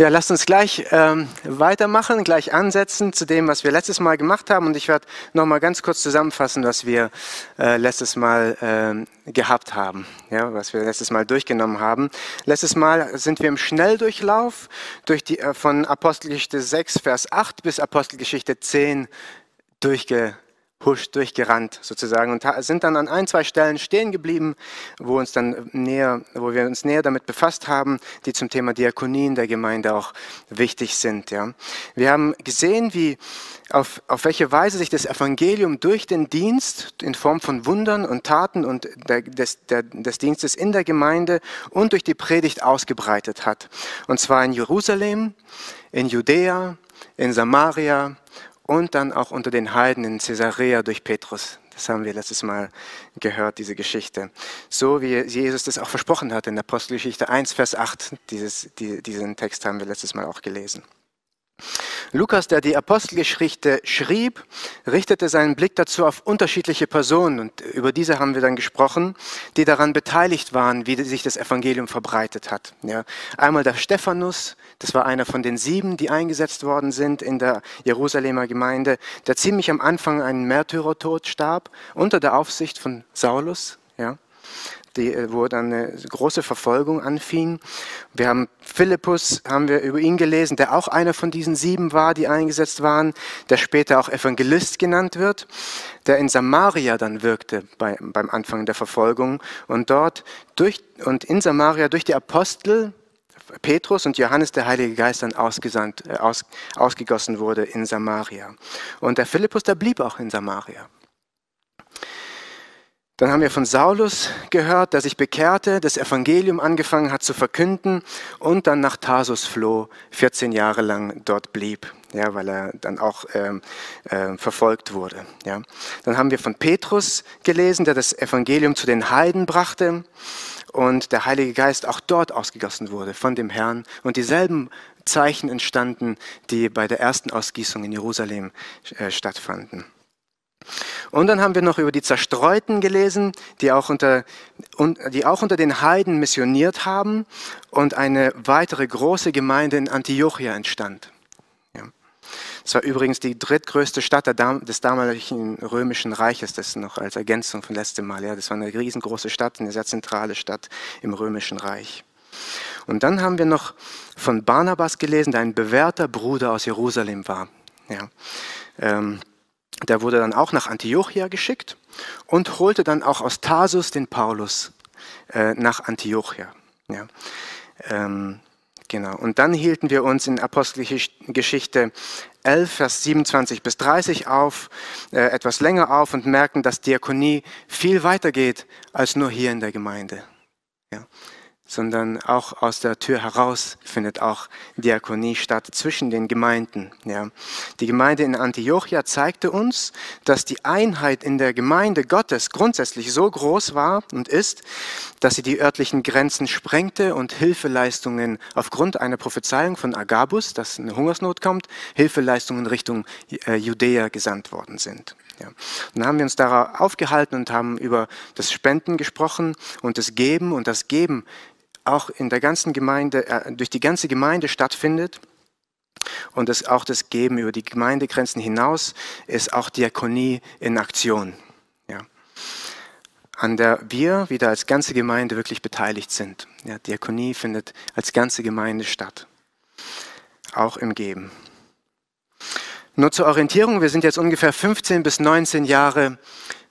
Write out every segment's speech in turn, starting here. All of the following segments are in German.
Ja, lasst uns gleich ähm, weitermachen, gleich ansetzen zu dem, was wir letztes Mal gemacht haben. Und ich werde noch mal ganz kurz zusammenfassen, was wir äh, letztes Mal äh, gehabt haben, ja, was wir letztes Mal durchgenommen haben. Letztes Mal sind wir im Schnelldurchlauf durch die, äh, von Apostelgeschichte 6, Vers 8 bis Apostelgeschichte 10 durchgegangen huscht durchgerannt sozusagen und sind dann an ein, zwei Stellen stehen geblieben, wo uns dann näher, wo wir uns näher damit befasst haben, die zum Thema Diakonie in der Gemeinde auch wichtig sind. Ja. Wir haben gesehen, wie auf, auf welche Weise sich das Evangelium durch den Dienst in Form von Wundern und Taten und der, des, der, des Dienstes in der Gemeinde und durch die Predigt ausgebreitet hat. Und zwar in Jerusalem, in Judäa, in Samaria und dann auch unter den Heiden in Caesarea durch Petrus. Das haben wir letztes Mal gehört, diese Geschichte. So wie Jesus das auch versprochen hat in der Apostelgeschichte 1, Vers 8. Dieses, die, diesen Text haben wir letztes Mal auch gelesen. Lukas, der die Apostelgeschichte schrieb, richtete seinen Blick dazu auf unterschiedliche Personen und über diese haben wir dann gesprochen, die daran beteiligt waren, wie sich das Evangelium verbreitet hat. Ja, einmal der Stephanus, das war einer von den sieben, die eingesetzt worden sind in der Jerusalemer Gemeinde, der ziemlich am Anfang einen Märtyrertod starb, unter der Aufsicht von Saulus. Ja die, äh, wo dann eine große Verfolgung anfing. Wir haben Philippus, haben wir über ihn gelesen, der auch einer von diesen sieben war, die eingesetzt waren, der später auch Evangelist genannt wird, der in Samaria dann wirkte bei, beim Anfang der Verfolgung und dort durch, und in Samaria durch die Apostel, Petrus und Johannes der Heilige Geist dann ausgesandt, äh, aus, ausgegossen wurde in Samaria. Und der Philippus, der blieb auch in Samaria. Dann haben wir von Saulus gehört, der sich bekehrte, das Evangelium angefangen hat zu verkünden und dann nach Tarsus floh, 14 Jahre lang dort blieb, ja, weil er dann auch ähm, äh, verfolgt wurde. Ja. Dann haben wir von Petrus gelesen, der das Evangelium zu den Heiden brachte und der Heilige Geist auch dort ausgegossen wurde von dem Herrn und dieselben Zeichen entstanden, die bei der ersten Ausgießung in Jerusalem äh, stattfanden. Und dann haben wir noch über die Zerstreuten gelesen, die auch unter, die auch unter den Heiden missioniert haben und eine weitere große Gemeinde in Antiochia entstand. Das war übrigens die drittgrößte Stadt des damaligen römischen Reiches, das noch als Ergänzung von letztem Mal. Ja. Das war eine riesengroße Stadt, eine sehr zentrale Stadt im römischen Reich. Und dann haben wir noch von Barnabas gelesen, der ein bewährter Bruder aus Jerusalem war. Ja. Ähm, der wurde dann auch nach Antiochia geschickt und holte dann auch aus Tarsus den Paulus äh, nach Antiochia. Ja. Ähm, genau. Und dann hielten wir uns in Apostelgeschichte 11, Vers 27 bis 30 auf, äh, etwas länger auf und merken, dass Diakonie viel weiter geht als nur hier in der Gemeinde. Ja sondern auch aus der Tür heraus findet auch Diakonie statt zwischen den Gemeinden. Ja. Die Gemeinde in Antiochia zeigte uns, dass die Einheit in der Gemeinde Gottes grundsätzlich so groß war und ist, dass sie die örtlichen Grenzen sprengte und Hilfeleistungen aufgrund einer Prophezeiung von Agabus, dass eine Hungersnot kommt, Hilfeleistungen Richtung äh, Judäa gesandt worden sind. Ja. Dann haben wir uns darauf aufgehalten und haben über das Spenden gesprochen und das Geben und das Geben auch in der ganzen Gemeinde, äh, durch die ganze Gemeinde stattfindet. Und das, auch das Geben über die Gemeindegrenzen hinaus ist auch Diakonie in Aktion. Ja. An der wir wieder als ganze Gemeinde wirklich beteiligt sind. Ja, Diakonie findet als ganze Gemeinde statt. Auch im Geben. Nur zur Orientierung, wir sind jetzt ungefähr 15 bis 19 Jahre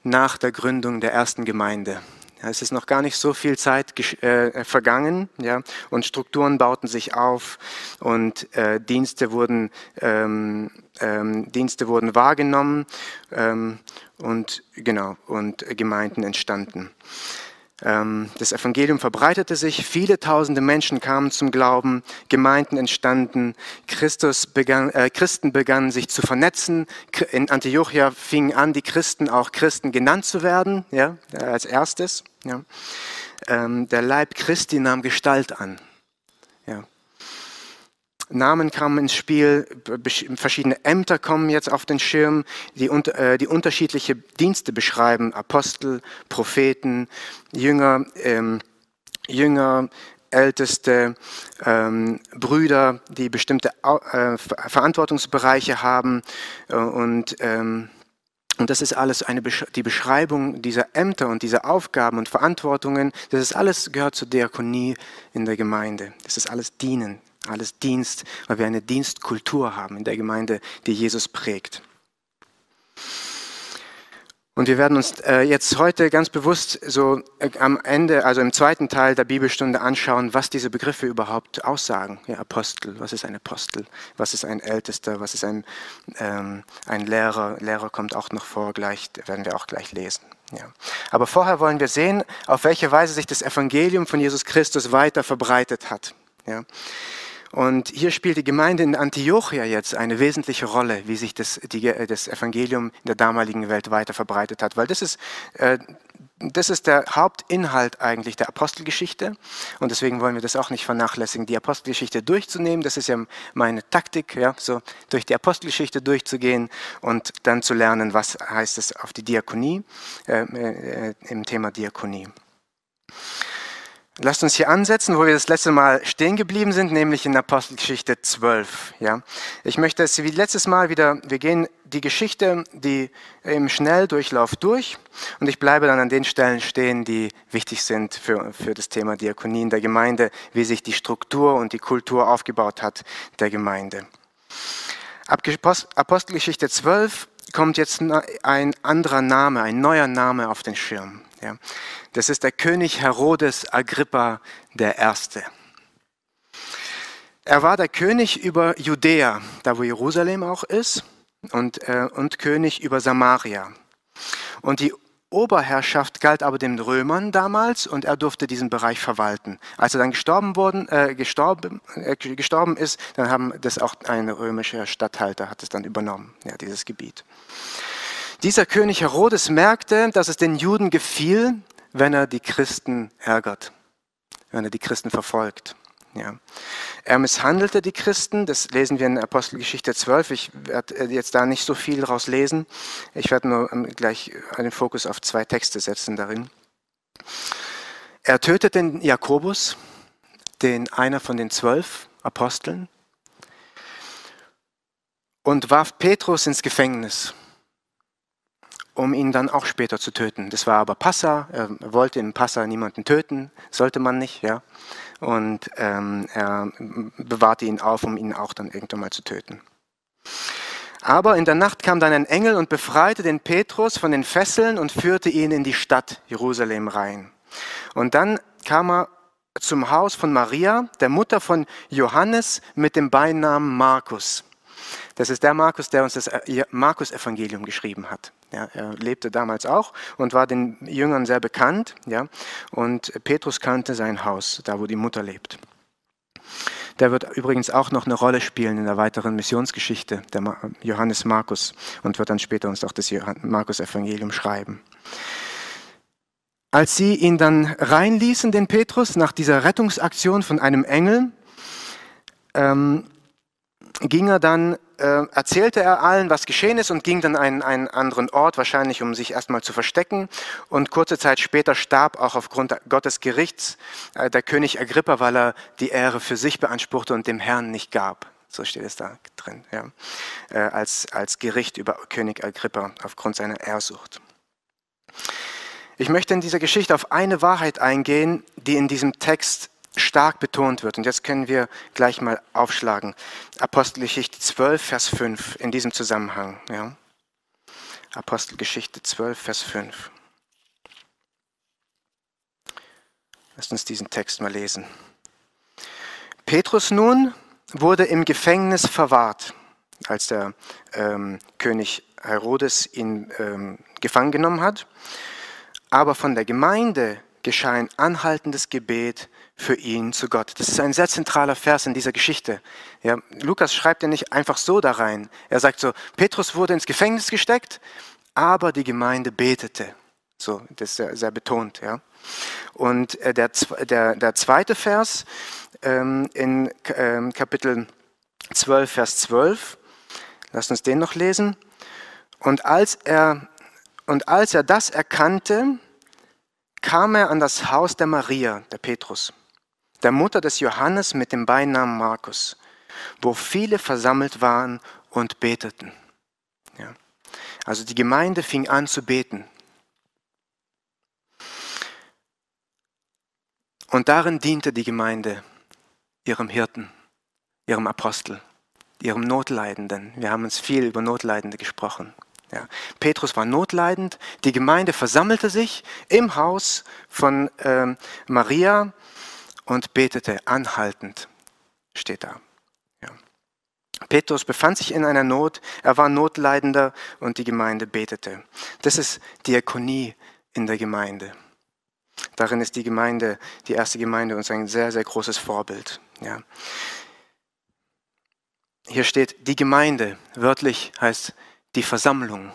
nach der Gründung der ersten Gemeinde. Ja, es ist noch gar nicht so viel Zeit äh, vergangen, ja, und Strukturen bauten sich auf und äh, Dienste wurden ähm, ähm, Dienste wurden wahrgenommen ähm, und genau und Gemeinden entstanden. Ähm, das Evangelium verbreitete sich, viele tausende Menschen kamen zum Glauben, Gemeinden entstanden, Christus begann, äh, Christen begannen sich zu vernetzen. In Antiochia fingen an, die Christen auch Christen genannt zu werden, ja, als erstes. Ja. Ähm, der Leib Christi nahm Gestalt an. Namen kamen ins Spiel, verschiedene Ämter kommen jetzt auf den Schirm, die, äh, die unterschiedliche Dienste beschreiben, Apostel, Propheten, Jünger, ähm, Jünger, Hausälteste, ähm, Brüder, die bestimmte äh, Verantwortungsbereiche haben äh, und ähm, und das ist alles eine, die Beschreibung dieser Ämter und dieser Aufgaben und Verantwortungen. Das ist alles gehört zur Diakonie in der Gemeinde. Das ist alles Dienen, alles Dienst, weil wir eine Dienstkultur haben in der Gemeinde, die Jesus prägt. Und wir werden uns äh, jetzt heute ganz bewusst so äh, am Ende, also im zweiten Teil der Bibelstunde anschauen, was diese Begriffe überhaupt aussagen. Ja, Apostel, was ist ein Apostel? Was ist ein Ältester? Was ist ein, ähm, ein Lehrer? Lehrer kommt auch noch vor, gleich werden wir auch gleich lesen. Ja. Aber vorher wollen wir sehen, auf welche Weise sich das Evangelium von Jesus Christus weiter verbreitet hat. Ja. Und hier spielt die Gemeinde in Antiochia jetzt eine wesentliche Rolle, wie sich das, die, das Evangelium in der damaligen Welt weiter verbreitet hat, weil das ist, äh, das ist der Hauptinhalt eigentlich der Apostelgeschichte und deswegen wollen wir das auch nicht vernachlässigen, die Apostelgeschichte durchzunehmen. Das ist ja meine Taktik, ja, so durch die Apostelgeschichte durchzugehen und dann zu lernen, was heißt es auf die Diakonie, äh, äh, im Thema Diakonie. Lasst uns hier ansetzen, wo wir das letzte Mal stehen geblieben sind, nämlich in Apostelgeschichte 12. Ja. Ich möchte es wie letztes Mal wieder, wir gehen die Geschichte, die im Schnelldurchlauf durch und ich bleibe dann an den Stellen stehen, die wichtig sind für, für das Thema Diakonie in der Gemeinde, wie sich die Struktur und die Kultur aufgebaut hat der Gemeinde. Ab Apostelgeschichte 12 kommt jetzt ein anderer Name, ein neuer Name auf den Schirm. Ja. Das ist der König Herodes Agrippa Erste. Er war der König über Judäa, da wo Jerusalem auch ist, und, äh, und König über Samaria. Und die Oberherrschaft galt aber den Römern damals und er durfte diesen Bereich verwalten. Als er dann gestorben, worden, äh, gestorben, äh, gestorben ist, dann haben das auch ein römischer Statthalter hat es dann übernommen, ja, dieses Gebiet. Dieser König Herodes merkte, dass es den Juden gefiel, wenn er die Christen ärgert, wenn er die Christen verfolgt. Ja. Er misshandelte die Christen, das lesen wir in Apostelgeschichte 12. Ich werde äh, jetzt da nicht so viel daraus lesen. Ich werde nur ähm, gleich einen Fokus auf zwei Texte setzen darin. Er tötet den Jakobus, den einer von den zwölf Aposteln, und warf Petrus ins Gefängnis um ihn dann auch später zu töten. Das war aber Passa, er wollte im Passa niemanden töten, sollte man nicht, ja. Und ähm, er bewahrte ihn auf, um ihn auch dann irgendwann mal zu töten. Aber in der Nacht kam dann ein Engel und befreite den Petrus von den Fesseln und führte ihn in die Stadt Jerusalem rein. Und dann kam er zum Haus von Maria, der Mutter von Johannes mit dem Beinamen Markus. Das ist der Markus, der uns das äh, Markus-Evangelium geschrieben hat. Ja, er lebte damals auch und war den Jüngern sehr bekannt. Ja, und Petrus kannte sein Haus, da wo die Mutter lebt. Der wird übrigens auch noch eine Rolle spielen in der weiteren Missionsgeschichte, der Johannes Markus, und wird dann später uns auch das Markus-Evangelium schreiben. Als sie ihn dann reinließen, den Petrus, nach dieser Rettungsaktion von einem Engel, ähm, ging er dann äh, erzählte er allen, was geschehen ist und ging dann an einen anderen Ort, wahrscheinlich um sich erstmal zu verstecken. Und kurze Zeit später starb auch aufgrund Gottes Gerichts äh, der König Agrippa, weil er die Ehre für sich beanspruchte und dem Herrn nicht gab. So steht es da drin, ja. äh, als, als Gericht über König Agrippa aufgrund seiner Ehrsucht. Ich möchte in dieser Geschichte auf eine Wahrheit eingehen, die in diesem Text stark betont wird. Und jetzt können wir gleich mal aufschlagen. Apostelgeschichte 12, Vers 5 in diesem Zusammenhang. Ja. Apostelgeschichte 12, Vers 5. Lasst uns diesen Text mal lesen. Petrus nun wurde im Gefängnis verwahrt, als der ähm, König Herodes ihn ähm, gefangen genommen hat. Aber von der Gemeinde geschah ein anhaltendes Gebet für ihn zu Gott. Das ist ein sehr zentraler Vers in dieser Geschichte. Ja, Lukas schreibt ja nicht einfach so da rein. Er sagt so, Petrus wurde ins Gefängnis gesteckt, aber die Gemeinde betete. So, das ist sehr, sehr betont. Ja. Und äh, der, der, der zweite Vers ähm, in ähm, Kapitel 12, Vers 12, lasst uns den noch lesen. Und als er, und als er das erkannte, kam er an das Haus der Maria, der Petrus der Mutter des Johannes mit dem Beinamen Markus, wo viele versammelt waren und beteten. Ja. Also die Gemeinde fing an zu beten. Und darin diente die Gemeinde ihrem Hirten, ihrem Apostel, ihrem Notleidenden. Wir haben uns viel über Notleidende gesprochen. Ja. Petrus war notleidend, die Gemeinde versammelte sich im Haus von ähm, Maria und betete anhaltend, steht da. Ja. Petrus befand sich in einer Not, er war Notleidender und die Gemeinde betete. Das ist Diakonie in der Gemeinde. Darin ist die Gemeinde, die erste Gemeinde, uns ein sehr, sehr großes Vorbild. Ja. Hier steht die Gemeinde, wörtlich heißt die Versammlung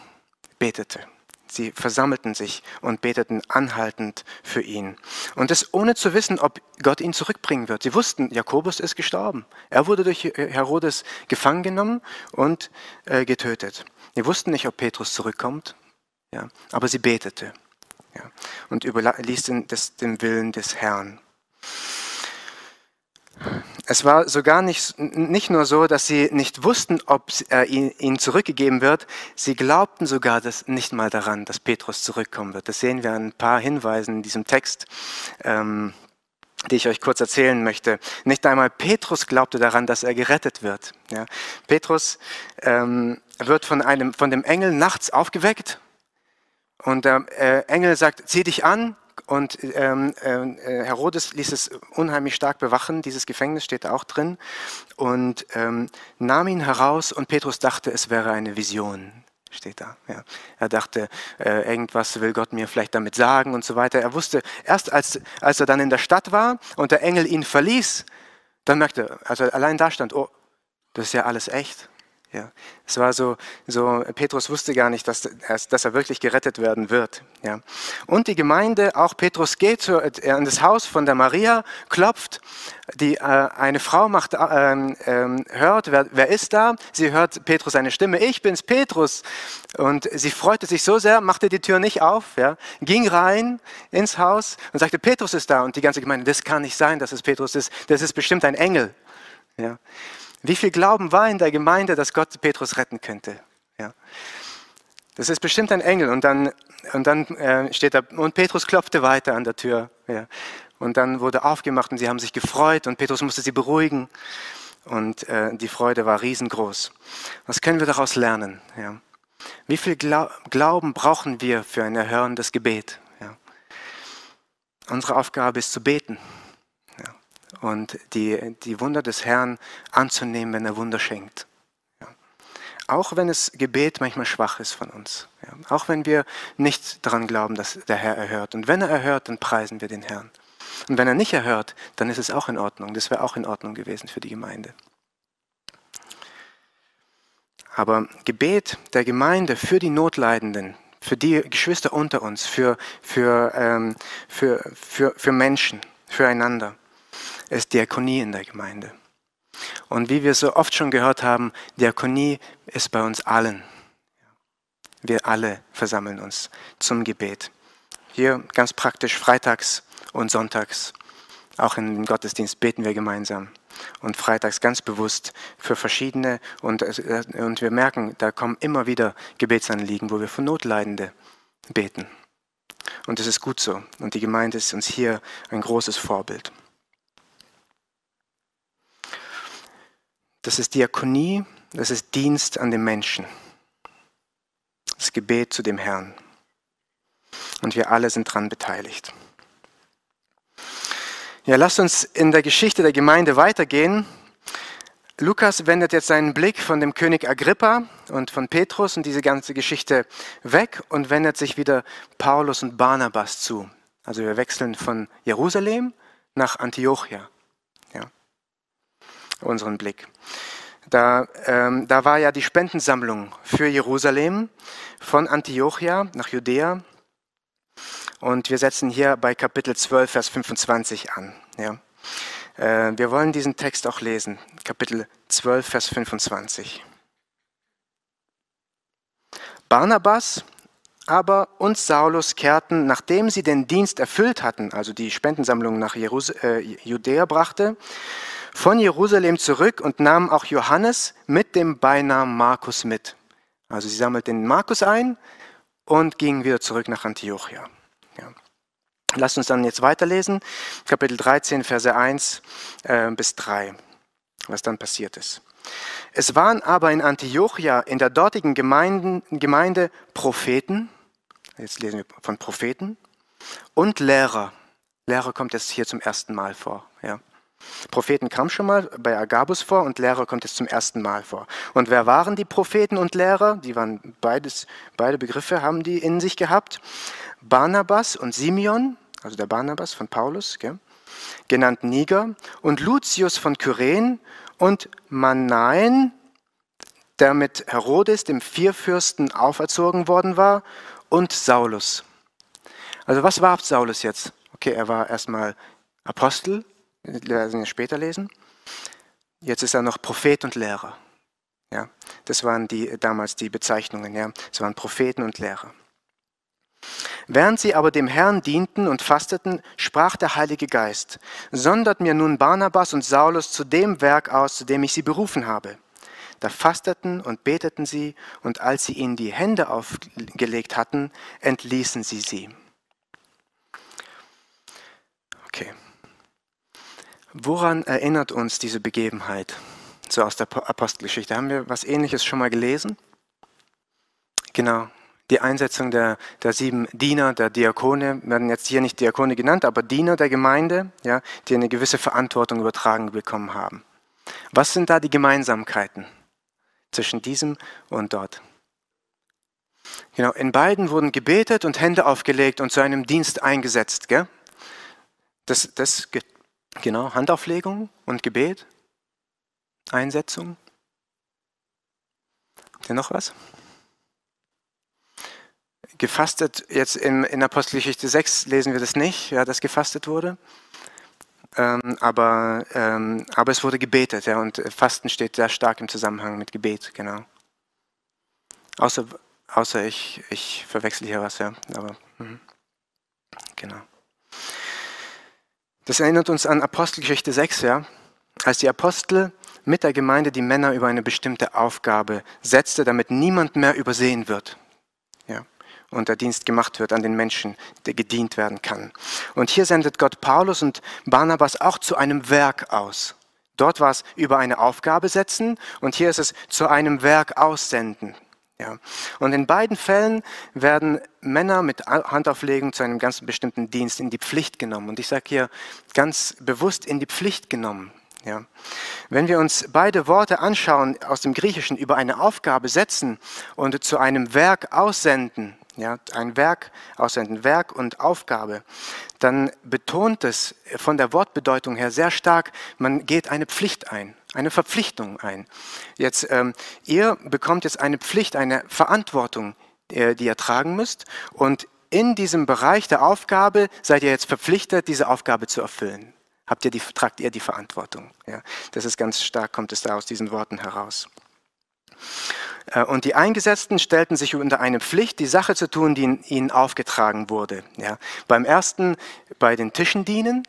betete. Sie versammelten sich und beteten anhaltend für ihn. Und das ohne zu wissen, ob Gott ihn zurückbringen wird. Sie wussten, Jakobus ist gestorben. Er wurde durch Herodes gefangen genommen und äh, getötet. Sie wussten nicht, ob Petrus zurückkommt, ja, aber sie betete ja, und überließ den, das, den Willen des Herrn. Es war sogar nicht, nicht nur so, dass sie nicht wussten, ob er ihnen zurückgegeben wird, sie glaubten sogar das nicht mal daran, dass Petrus zurückkommen wird. Das sehen wir an ein paar Hinweisen in diesem Text, ähm, die ich euch kurz erzählen möchte. Nicht einmal Petrus glaubte daran, dass er gerettet wird. Ja. Petrus ähm, wird von, einem, von dem Engel nachts aufgeweckt und der äh, Engel sagt, zieh dich an, und ähm, äh, Herodes ließ es unheimlich stark bewachen, dieses Gefängnis steht auch drin, und ähm, nahm ihn heraus und Petrus dachte, es wäre eine Vision, steht da. Ja. Er dachte, äh, irgendwas will Gott mir vielleicht damit sagen und so weiter. Er wusste, erst als, als er dann in der Stadt war und der Engel ihn verließ, dann merkte er, als er allein da stand, oh, das ist ja alles echt. Ja, es war so, so, Petrus wusste gar nicht, dass, dass er wirklich gerettet werden wird. Ja. Und die Gemeinde, auch Petrus geht zu, äh, an das Haus von der Maria, klopft, die, äh, eine Frau macht, äh, äh, hört, wer, wer ist da? Sie hört Petrus eine Stimme, ich bin's, Petrus. Und sie freute sich so sehr, machte die Tür nicht auf, ja, ging rein ins Haus und sagte, Petrus ist da. Und die ganze Gemeinde, das kann nicht sein, dass es Petrus ist, das ist bestimmt ein Engel. Ja. Wie viel Glauben war in der Gemeinde, dass Gott Petrus retten könnte? Ja. Das ist bestimmt ein Engel. Und dann, und dann äh, steht da, und Petrus klopfte weiter an der Tür. Ja. Und dann wurde aufgemacht und sie haben sich gefreut und Petrus musste sie beruhigen. Und äh, die Freude war riesengroß. Was können wir daraus lernen? Ja. Wie viel Glau Glauben brauchen wir für ein erhörendes Gebet? Ja. Unsere Aufgabe ist zu beten und die, die Wunder des Herrn anzunehmen, wenn er Wunder schenkt. Ja. Auch wenn das Gebet manchmal schwach ist von uns. Ja. Auch wenn wir nicht daran glauben, dass der Herr erhört. Und wenn er erhört, dann preisen wir den Herrn. Und wenn er nicht erhört, dann ist es auch in Ordnung. Das wäre auch in Ordnung gewesen für die Gemeinde. Aber Gebet der Gemeinde für die Notleidenden, für die Geschwister unter uns, für, für, ähm, für, für, für Menschen, füreinander, ist Diakonie in der Gemeinde. Und wie wir so oft schon gehört haben, Diakonie ist bei uns allen. Wir alle versammeln uns zum Gebet. Hier ganz praktisch freitags und sonntags. Auch im Gottesdienst beten wir gemeinsam. Und freitags ganz bewusst für verschiedene. Und, und wir merken, da kommen immer wieder Gebetsanliegen, wo wir für Notleidende beten. Und das ist gut so. Und die Gemeinde ist uns hier ein großes Vorbild. Das ist Diakonie, das ist Dienst an den Menschen. Das Gebet zu dem Herrn. Und wir alle sind daran beteiligt. Ja, lasst uns in der Geschichte der Gemeinde weitergehen. Lukas wendet jetzt seinen Blick von dem König Agrippa und von Petrus und diese ganze Geschichte weg und wendet sich wieder Paulus und Barnabas zu. Also wir wechseln von Jerusalem nach Antiochia unseren Blick. Da, ähm, da war ja die Spendensammlung für Jerusalem von Antiochia nach Judäa. Und wir setzen hier bei Kapitel 12, Vers 25 an. Ja. Äh, wir wollen diesen Text auch lesen. Kapitel 12, Vers 25. Barnabas aber und Saulus kehrten, nachdem sie den Dienst erfüllt hatten, also die Spendensammlung nach Jerus äh, Judäa brachte, von Jerusalem zurück und nahmen auch Johannes mit dem Beinamen Markus mit. Also sie sammelten Markus ein und gingen wieder zurück nach Antiochia. Ja. Lasst uns dann jetzt weiterlesen, Kapitel 13, Verse 1 äh, bis 3, was dann passiert ist. Es waren aber in Antiochia, in der dortigen Gemeinden, Gemeinde, Propheten, jetzt lesen wir von Propheten, und Lehrer. Lehrer kommt jetzt hier zum ersten Mal vor. Propheten kam schon mal bei Agabus vor und Lehrer kommt jetzt zum ersten Mal vor. Und wer waren die Propheten und Lehrer? Die waren beides, beide Begriffe haben die in sich gehabt. Barnabas und Simeon, also der Barnabas von Paulus, gell? genannt Niger, und Lucius von Kyren und Manaen, der mit Herodes, dem Vierfürsten, auferzogen worden war, und Saulus. Also was war Saulus jetzt? Okay, er war erstmal Apostel, werden wir später lesen. Jetzt ist er noch Prophet und Lehrer. Ja, das waren die, damals die Bezeichnungen. Ja, es waren Propheten und Lehrer. Während sie aber dem Herrn dienten und fasteten, sprach der Heilige Geist, sondert mir nun Barnabas und Saulus zu dem Werk aus, zu dem ich sie berufen habe. Da fasteten und beteten sie, und als sie ihnen die Hände aufgelegt hatten, entließen sie sie. Woran erinnert uns diese Begebenheit? So aus der Apostelgeschichte. Haben wir was Ähnliches schon mal gelesen? Genau. Die Einsetzung der, der sieben Diener, der Diakone, werden jetzt hier nicht Diakone genannt, aber Diener der Gemeinde, ja, die eine gewisse Verantwortung übertragen bekommen haben. Was sind da die Gemeinsamkeiten zwischen diesem und dort? Genau, in beiden wurden gebetet und Hände aufgelegt und zu einem Dienst eingesetzt. Gell? Das, das Genau, Handauflegung und Gebet, Einsetzung. Habt ihr noch was? Gefastet, jetzt in, in Apostelgeschichte 6 lesen wir das nicht, ja, dass gefastet wurde. Ähm, aber, ähm, aber es wurde gebetet, ja, und Fasten steht sehr stark im Zusammenhang mit Gebet, genau. Außer, außer ich, ich verwechsel hier was, ja, aber mh. genau. Das erinnert uns an Apostelgeschichte 6, ja, als die Apostel mit der Gemeinde die Männer über eine bestimmte Aufgabe setzte, damit niemand mehr übersehen wird. Ja, und der Dienst gemacht wird an den Menschen, der gedient werden kann. Und hier sendet Gott Paulus und Barnabas auch zu einem Werk aus. Dort war es über eine Aufgabe setzen und hier ist es zu einem Werk aussenden. Ja. Und in beiden Fällen werden Männer mit Handauflegung zu einem ganz bestimmten Dienst in die Pflicht genommen. Und ich sage hier ganz bewusst in die Pflicht genommen. Ja. Wenn wir uns beide Worte anschauen aus dem Griechischen über eine Aufgabe setzen und zu einem Werk aussenden, ja, ein Werk aussenden, Werk und Aufgabe, dann betont es von der Wortbedeutung her sehr stark, man geht eine Pflicht ein eine Verpflichtung ein. Jetzt, ähm, ihr bekommt jetzt eine Pflicht, eine Verantwortung, äh, die ihr tragen müsst. Und in diesem Bereich der Aufgabe seid ihr jetzt verpflichtet, diese Aufgabe zu erfüllen. Habt ihr die, tragt ihr die Verantwortung. Ja, das ist ganz stark, kommt es da aus diesen Worten heraus. Äh, und die Eingesetzten stellten sich unter eine Pflicht, die Sache zu tun, die ihnen aufgetragen wurde. Ja, beim ersten bei den Tischen dienen,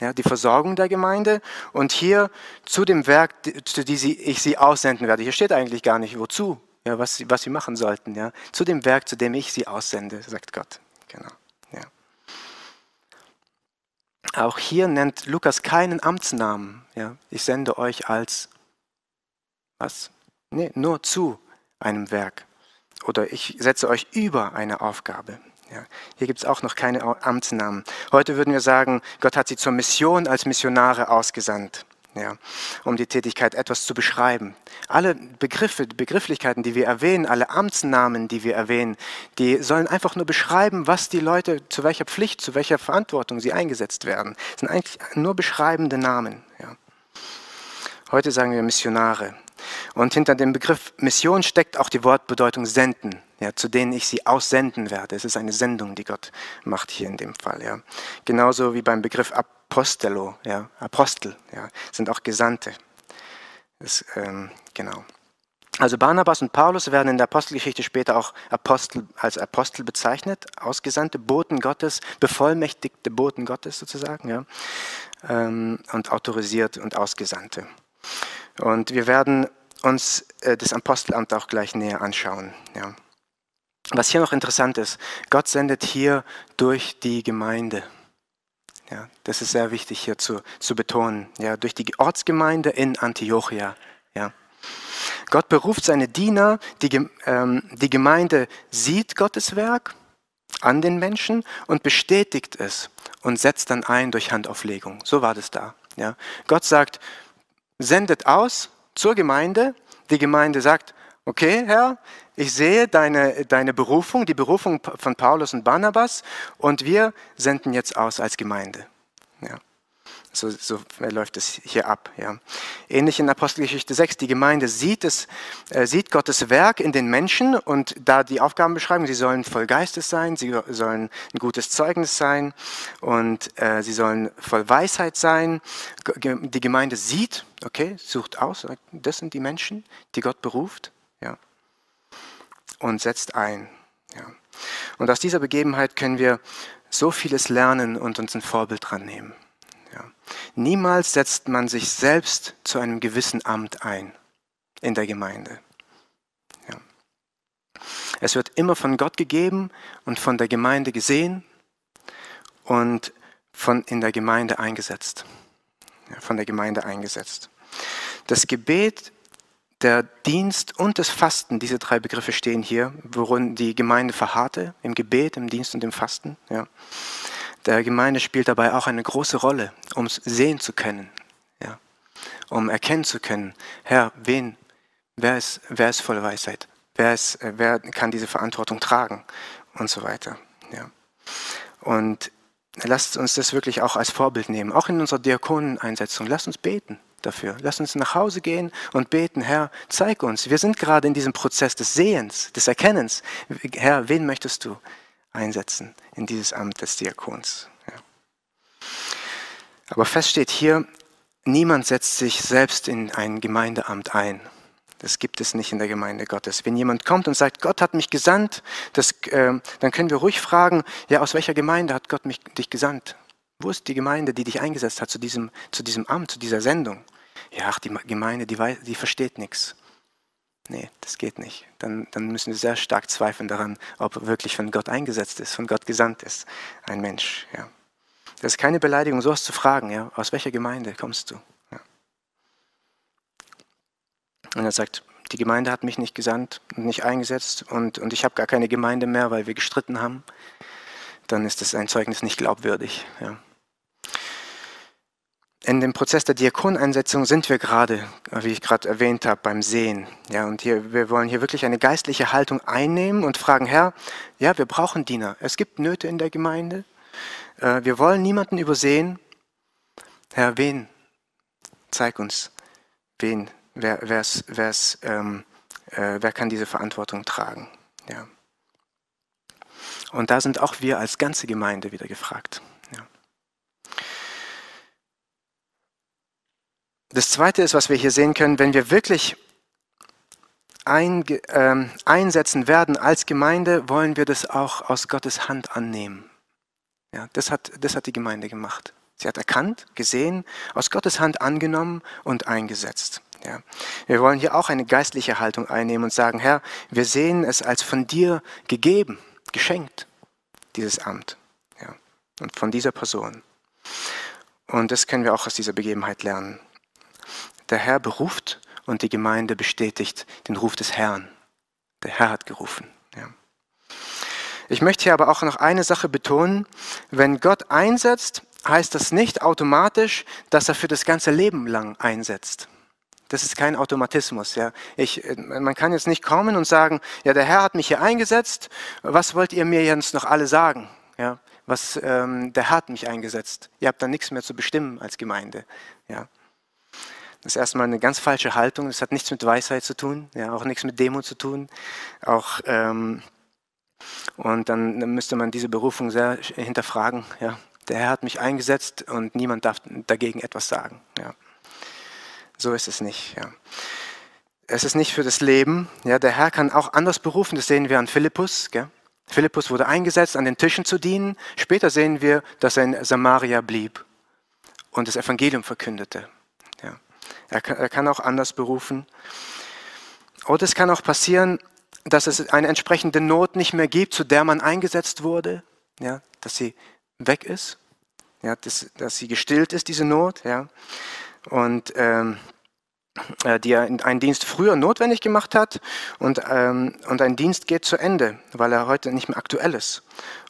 ja, die Versorgung der Gemeinde und hier zu dem Werk, zu dem ich sie aussenden werde. Hier steht eigentlich gar nicht, wozu, ja, was, was sie machen sollten. Ja. Zu dem Werk, zu dem ich sie aussende, sagt Gott. Genau. Ja. Auch hier nennt Lukas keinen Amtsnamen. Ja. Ich sende euch als, was? Nee, nur zu einem Werk. Oder ich setze euch über eine Aufgabe. Ja, hier gibt es auch noch keine Amtsnamen. Heute würden wir sagen, Gott hat sie zur Mission als Missionare ausgesandt, ja, um die Tätigkeit etwas zu beschreiben. Alle Begriffe, Begrifflichkeiten, die wir erwähnen, alle Amtsnamen, die wir erwähnen, die sollen einfach nur beschreiben, was die Leute, zu welcher Pflicht, zu welcher Verantwortung sie eingesetzt werden. Das sind eigentlich nur beschreibende Namen. Ja. Heute sagen wir Missionare. Und hinter dem Begriff Mission steckt auch die Wortbedeutung senden ja, zu denen ich sie aussenden werde. Es ist eine Sendung, die Gott macht hier in dem Fall. Ja. Genauso wie beim Begriff Apostelo, ja, Apostel, ja, sind auch Gesandte. Das, ähm, genau. Also Barnabas und Paulus werden in der Apostelgeschichte später auch Apostel, als Apostel bezeichnet, ausgesandte Boten Gottes, bevollmächtigte Boten Gottes sozusagen, ja, ähm, und autorisiert und Ausgesandte. Und wir werden uns äh, das Apostelamt auch gleich näher anschauen. Ja. Was hier noch interessant ist, Gott sendet hier durch die Gemeinde. Ja, das ist sehr wichtig hier zu, zu betonen. Ja, durch die Ortsgemeinde in Antiochia. Ja. Gott beruft seine Diener, die, ähm, die Gemeinde sieht Gottes Werk an den Menschen und bestätigt es und setzt dann ein durch Handauflegung. So war das da. Ja. Gott sagt, sendet aus zur Gemeinde. Die Gemeinde sagt, okay, Herr, ich sehe deine, deine Berufung, die Berufung von Paulus und Barnabas und wir senden jetzt aus als Gemeinde. Ja. So, so läuft es hier ab. Ja. Ähnlich in Apostelgeschichte 6, die Gemeinde sieht, es, äh, sieht Gottes Werk in den Menschen und da die Aufgaben beschreiben, sie sollen voll Geistes sein, sie sollen ein gutes Zeugnis sein und äh, sie sollen voll Weisheit sein. Die Gemeinde sieht, okay, sucht aus, das sind die Menschen, die Gott beruft ja, und setzt ein. Ja. Und aus dieser Begebenheit können wir so vieles lernen und uns ein Vorbild dran nehmen. Niemals setzt man sich selbst zu einem gewissen Amt ein in der Gemeinde. Ja. Es wird immer von Gott gegeben und von der Gemeinde gesehen und von in der Gemeinde eingesetzt. Ja, von der Gemeinde eingesetzt. Das Gebet, der Dienst und das Fasten, diese drei Begriffe stehen hier, worin die Gemeinde verharrte, im Gebet, im Dienst und im Fasten. Ja der Gemeinde spielt dabei auch eine große Rolle, um es sehen zu können, ja, um erkennen zu können, Herr, wen, wer ist, wer ist voller Weisheit, wer, ist, wer kann diese Verantwortung tragen und so weiter. Ja. Und lasst uns das wirklich auch als Vorbild nehmen, auch in unserer Diakoneneinsetzung. Lasst uns beten dafür. Lasst uns nach Hause gehen und beten, Herr, zeig uns. Wir sind gerade in diesem Prozess des Sehens, des Erkennens. Herr, wen möchtest du einsetzen in dieses Amt des Diakons. Ja. Aber fest steht hier, niemand setzt sich selbst in ein Gemeindeamt ein. Das gibt es nicht in der Gemeinde Gottes. Wenn jemand kommt und sagt, Gott hat mich gesandt, das, äh, dann können wir ruhig fragen, ja, aus welcher Gemeinde hat Gott mich, dich gesandt? Wo ist die Gemeinde, die dich eingesetzt hat zu diesem, zu diesem Amt, zu dieser Sendung? Ja, ach, die Gemeinde, die, die versteht nichts. Nee, das geht nicht. Dann, dann müssen wir sehr stark zweifeln daran, ob wirklich von Gott eingesetzt ist, von Gott gesandt ist, ein Mensch. Ja. Das ist keine Beleidigung, sowas zu fragen. Ja. Aus welcher Gemeinde kommst du? Ja. Und er sagt, die Gemeinde hat mich nicht gesandt und nicht eingesetzt und, und ich habe gar keine Gemeinde mehr, weil wir gestritten haben. Dann ist das ein Zeugnis nicht glaubwürdig. Ja in dem Prozess der Diakoneinsetzung sind wir gerade, wie ich gerade erwähnt habe, beim Sehen. Ja, und hier, wir wollen hier wirklich eine geistliche Haltung einnehmen und fragen, Herr, ja, wir brauchen Diener. Es gibt Nöte in der Gemeinde. Äh, wir wollen niemanden übersehen. Herr, wen? Zeig uns, wen, wer, wer's, wer's, ähm, äh, wer kann diese Verantwortung tragen. Ja. Und da sind auch wir als ganze Gemeinde wieder gefragt. Das Zweite ist, was wir hier sehen können, wenn wir wirklich ein, äh, einsetzen werden als Gemeinde, wollen wir das auch aus Gottes Hand annehmen. Ja, das, hat, das hat die Gemeinde gemacht. Sie hat erkannt, gesehen, aus Gottes Hand angenommen und eingesetzt. Ja. Wir wollen hier auch eine geistliche Haltung einnehmen und sagen, Herr, wir sehen es als von dir gegeben, geschenkt, dieses Amt. Ja. Und von dieser Person. Und das können wir auch aus dieser Begebenheit lernen. Der Herr beruft und die Gemeinde bestätigt den Ruf des Herrn. Der Herr hat gerufen. Ja. Ich möchte hier aber auch noch eine Sache betonen. Wenn Gott einsetzt, heißt das nicht automatisch, dass er für das ganze Leben lang einsetzt. Das ist kein Automatismus. Ja. Ich, man kann jetzt nicht kommen und sagen, ja, der Herr hat mich hier eingesetzt, was wollt ihr mir jetzt noch alle sagen? Ja, was, ähm, der Herr hat mich eingesetzt. Ihr habt dann nichts mehr zu bestimmen als Gemeinde. Ja. Das ist erstmal eine ganz falsche Haltung. Das hat nichts mit Weisheit zu tun, ja, auch nichts mit Demo zu tun. Auch, ähm, und dann müsste man diese Berufung sehr hinterfragen. Ja. Der Herr hat mich eingesetzt und niemand darf dagegen etwas sagen. Ja. So ist es nicht. Ja. es ist nicht für das Leben. Ja, der Herr kann auch anders berufen, das sehen wir an Philippus. Gell? Philippus wurde eingesetzt, an den Tischen zu dienen. Später sehen wir, dass er in Samaria blieb und das Evangelium verkündete. Er, kann, er kann auch anders berufen. Oder es kann auch passieren, dass es eine entsprechende Not nicht mehr gibt, zu der man eingesetzt wurde, ja, dass sie weg ist, ja, dass, dass sie gestillt ist, diese Not. Ja. Und ähm, äh, die einen Dienst früher notwendig gemacht hat und, ähm, und ein Dienst geht zu Ende, weil er heute nicht mehr aktuell ist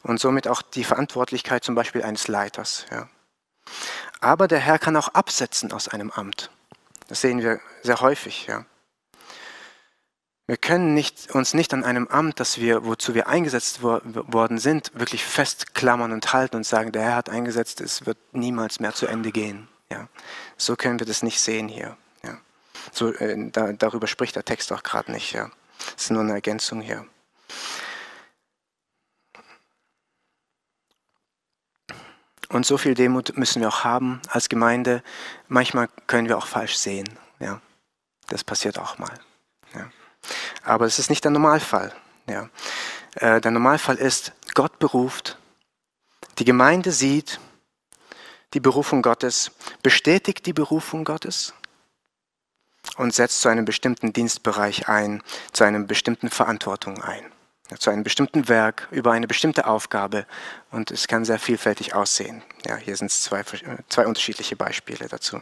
und somit auch die Verantwortlichkeit zum Beispiel eines Leiters. Ja. Aber der Herr kann auch absetzen aus einem Amt. Das sehen wir sehr häufig. Ja. Wir können nicht, uns nicht an einem Amt, das wir, wozu wir eingesetzt wo, worden sind, wirklich festklammern und halten und sagen, der Herr hat eingesetzt, es wird niemals mehr zu Ende gehen. Ja. So können wir das nicht sehen hier. So, äh, da, darüber spricht der Text auch gerade nicht. Ja. Das ist nur eine Ergänzung hier. Und so viel Demut müssen wir auch haben als Gemeinde. Manchmal können wir auch falsch sehen. Ja. Das passiert auch mal. Ja. Aber es ist nicht der Normalfall. Ja. Äh, der Normalfall ist, Gott beruft, die Gemeinde sieht die Berufung Gottes, bestätigt die Berufung Gottes und setzt zu einem bestimmten Dienstbereich ein, zu einer bestimmten Verantwortung ein, zu einem bestimmten Werk, über eine bestimmte Aufgabe. Und es kann sehr vielfältig aussehen. Ja, hier sind zwei, zwei unterschiedliche Beispiele dazu.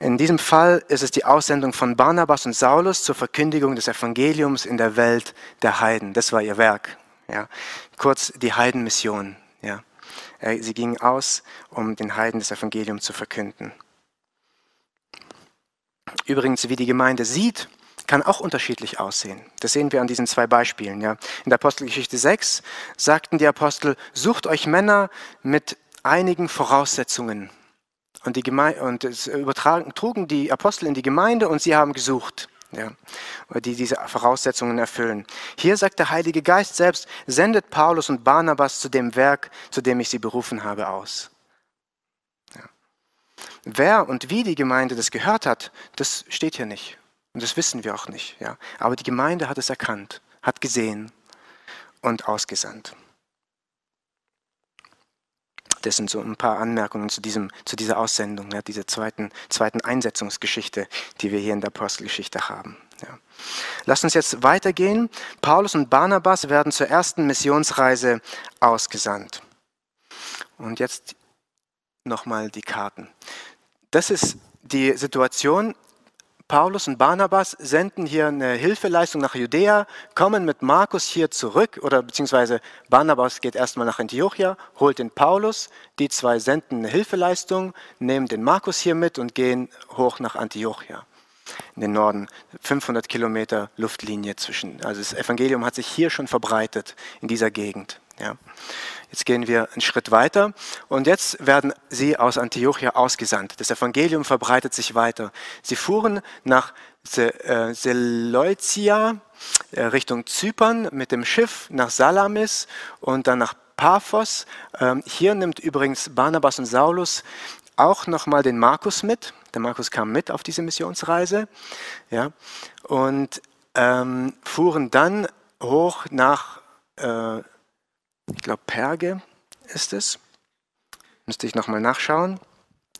In diesem Fall ist es die Aussendung von Barnabas und Saulus zur Verkündigung des Evangeliums in der Welt der Heiden. Das war ihr Werk. Ja. Kurz die Heidenmission. Ja. Äh, sie gingen aus, um den Heiden das Evangelium zu verkünden. Übrigens, wie die Gemeinde sieht, kann auch unterschiedlich aussehen. Das sehen wir an diesen zwei Beispielen. Ja. In der Apostelgeschichte 6 sagten die Apostel, sucht euch Männer mit einigen Voraussetzungen. Und, die Gemeinde, und es übertragen, trugen die Apostel in die Gemeinde und sie haben gesucht, ja, die diese Voraussetzungen erfüllen. Hier sagt der Heilige Geist selbst, sendet Paulus und Barnabas zu dem Werk, zu dem ich sie berufen habe, aus. Wer und wie die Gemeinde das gehört hat, das steht hier nicht. Und das wissen wir auch nicht. Ja. Aber die Gemeinde hat es erkannt, hat gesehen und ausgesandt. Das sind so ein paar Anmerkungen zu, diesem, zu dieser Aussendung, ja, dieser zweiten, zweiten Einsetzungsgeschichte, die wir hier in der Apostelgeschichte haben. Ja. Lass uns jetzt weitergehen. Paulus und Barnabas werden zur ersten Missionsreise ausgesandt. Und jetzt nochmal die Karten. Das ist die Situation. Paulus und Barnabas senden hier eine Hilfeleistung nach Judäa, kommen mit Markus hier zurück, oder beziehungsweise Barnabas geht erstmal nach Antiochia, holt den Paulus, die zwei senden eine Hilfeleistung, nehmen den Markus hier mit und gehen hoch nach Antiochia in den Norden, 500 Kilometer Luftlinie zwischen. Also das Evangelium hat sich hier schon verbreitet in dieser Gegend. Ja. Jetzt gehen wir einen Schritt weiter und jetzt werden sie aus Antiochia ausgesandt. Das Evangelium verbreitet sich weiter. Sie fuhren nach äh, Seleucia äh, Richtung Zypern mit dem Schiff nach Salamis und dann nach Paphos. Ähm, hier nimmt übrigens Barnabas und Saulus auch nochmal den Markus mit. Der Markus kam mit auf diese Missionsreise ja, und ähm, fuhren dann hoch nach äh, ich glaube Perge ist es. Müsste ich nochmal nachschauen.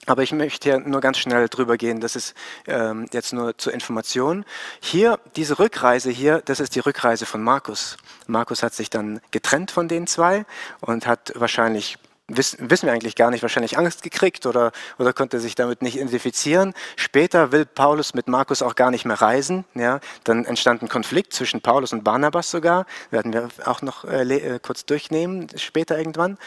Aber ich möchte hier nur ganz schnell drüber gehen. Das ist ähm, jetzt nur zur Information. Hier, diese Rückreise hier, das ist die Rückreise von Markus. Markus hat sich dann getrennt von den zwei und hat wahrscheinlich wissen, wir eigentlich gar nicht, wahrscheinlich Angst gekriegt oder, oder konnte sich damit nicht identifizieren. Später will Paulus mit Markus auch gar nicht mehr reisen. Ja. Dann entstand ein Konflikt zwischen Paulus und Barnabas sogar, werden wir auch noch äh, äh kurz durchnehmen, später irgendwann.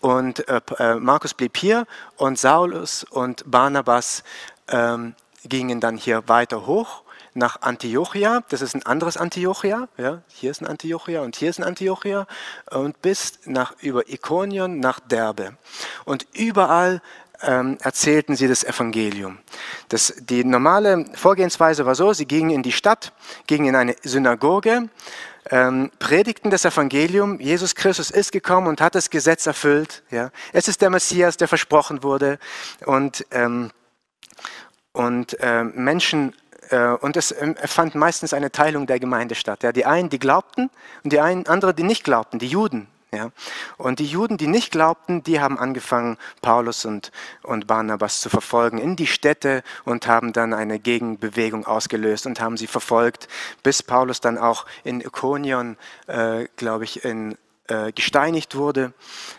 Und äh, äh, Markus blieb hier und Saulus und Barnabas ähm, gingen dann hier weiter hoch nach Antiochia, das ist ein anderes Antiochia, ja, hier ist ein Antiochia und hier ist ein Antiochia und bis nach, über Ikonion nach Derbe. Und überall ähm, erzählten sie das Evangelium. Das, die normale Vorgehensweise war so, sie gingen in die Stadt, gingen in eine Synagoge, ähm, predigten das Evangelium, Jesus Christus ist gekommen und hat das Gesetz erfüllt. Ja. Es ist der Messias, der versprochen wurde und, ähm, und äh, Menschen und es ähm, fand meistens eine Teilung der Gemeinde statt. Ja, die einen, die glaubten und die einen, andere, die nicht glaubten, die Juden. Ja. Und die Juden, die nicht glaubten, die haben angefangen, Paulus und, und Barnabas zu verfolgen in die Städte und haben dann eine Gegenbewegung ausgelöst und haben sie verfolgt, bis Paulus dann auch in Ikonion, äh, glaube ich, in, äh, gesteinigt wurde,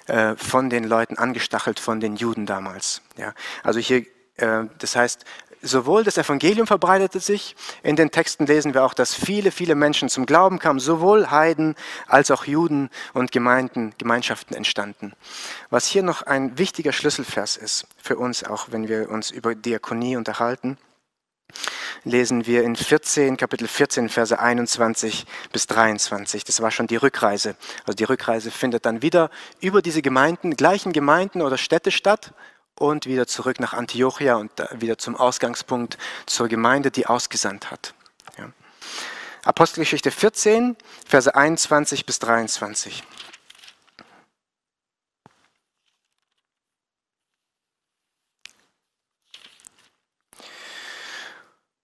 äh, von den Leuten angestachelt, von den Juden damals. Ja. Also hier, äh, das heißt, sowohl das Evangelium verbreitete sich, in den Texten lesen wir auch, dass viele, viele Menschen zum Glauben kamen, sowohl Heiden als auch Juden und Gemeinden, Gemeinschaften entstanden. Was hier noch ein wichtiger Schlüsselvers ist für uns, auch wenn wir uns über Diakonie unterhalten, lesen wir in 14, Kapitel 14, Verse 21 bis 23. Das war schon die Rückreise. Also die Rückreise findet dann wieder über diese Gemeinden, gleichen Gemeinden oder Städte statt und wieder zurück nach Antiochia und wieder zum Ausgangspunkt zur Gemeinde, die ausgesandt hat. Ja. Apostelgeschichte 14, Verse 21 bis 23.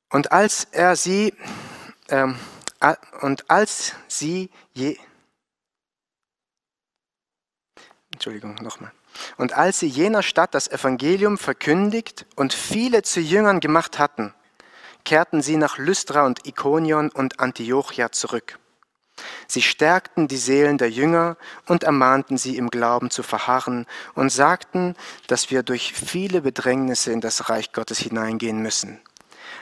Und als er sie, ähm, und als sie je, Entschuldigung, nochmal. Und als sie jener Stadt das Evangelium verkündigt und viele zu Jüngern gemacht hatten, kehrten sie nach Lystra und Ikonion und Antiochia zurück. Sie stärkten die Seelen der Jünger und ermahnten sie im Glauben zu verharren und sagten, dass wir durch viele Bedrängnisse in das Reich Gottes hineingehen müssen.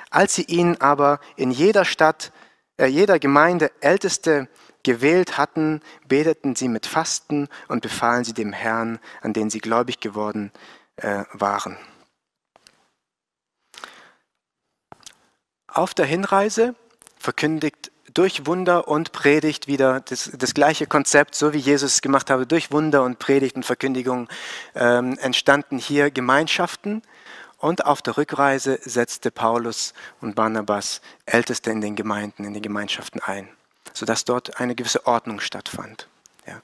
Als sie ihnen aber in jeder Stadt, äh, jeder Gemeinde Älteste gewählt hatten, beteten sie mit Fasten und befahlen sie dem Herrn, an den sie gläubig geworden äh, waren. Auf der Hinreise verkündigt durch Wunder und Predigt wieder das, das gleiche Konzept, so wie Jesus es gemacht habe, durch Wunder und Predigt und Verkündigung ähm, entstanden hier Gemeinschaften. Und auf der Rückreise setzte Paulus und Barnabas Älteste in den Gemeinden, in den Gemeinschaften ein sodass dort eine gewisse Ordnung stattfand. Ja,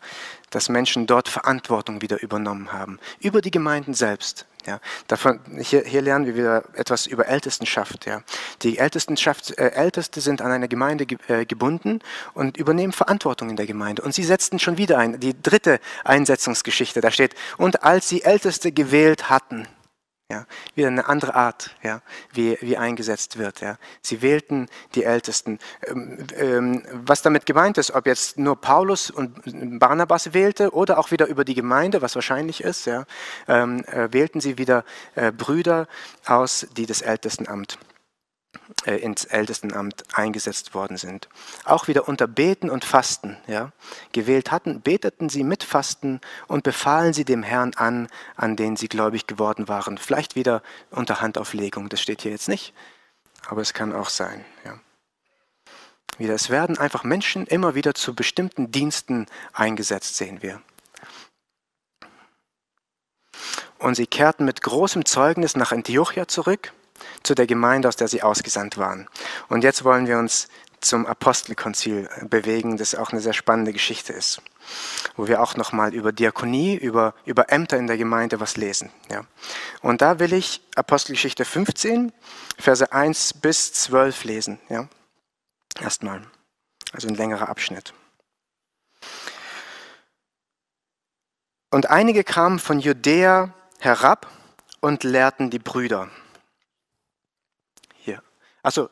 dass Menschen dort Verantwortung wieder übernommen haben, über die Gemeinden selbst. Ja, davon, hier, hier lernen wir wieder etwas über Ältestenschaft. Ja. Die Ältestenschaft, äh, Älteste sind an eine Gemeinde ge, äh, gebunden und übernehmen Verantwortung in der Gemeinde. Und sie setzten schon wieder ein, die dritte Einsetzungsgeschichte, da steht, und als sie Älteste gewählt hatten, ja, wieder eine andere Art, ja, wie, wie eingesetzt wird. Ja. Sie wählten die Ältesten. Ähm, ähm, was damit gemeint ist, ob jetzt nur Paulus und Barnabas wählte oder auch wieder über die Gemeinde, was wahrscheinlich ist, ja, ähm, äh, wählten sie wieder äh, Brüder aus, die das Ältestenamt äh, ins Ältestenamt eingesetzt worden sind. Auch wieder unter Beten und Fasten ja, gewählt hatten, beteten sie mit Fasten und befahlen sie dem Herrn an, an den sie gläubig geworden waren. Vielleicht wieder unter Handauflegung, das steht hier jetzt nicht, aber es kann auch sein. Ja. Wieder, es werden einfach Menschen immer wieder zu bestimmten Diensten eingesetzt, sehen wir. Und sie kehrten mit großem Zeugnis nach Antiochia zurück zu der Gemeinde, aus der sie ausgesandt waren. Und jetzt wollen wir uns zum Apostelkonzil bewegen, das auch eine sehr spannende Geschichte ist, wo wir auch nochmal über Diakonie, über, über Ämter in der Gemeinde was lesen. Ja. Und da will ich Apostelgeschichte 15, Verse 1 bis 12 lesen. Ja. Erstmal, also ein längerer Abschnitt. Und einige kamen von Judäa herab und lehrten die Brüder. Also,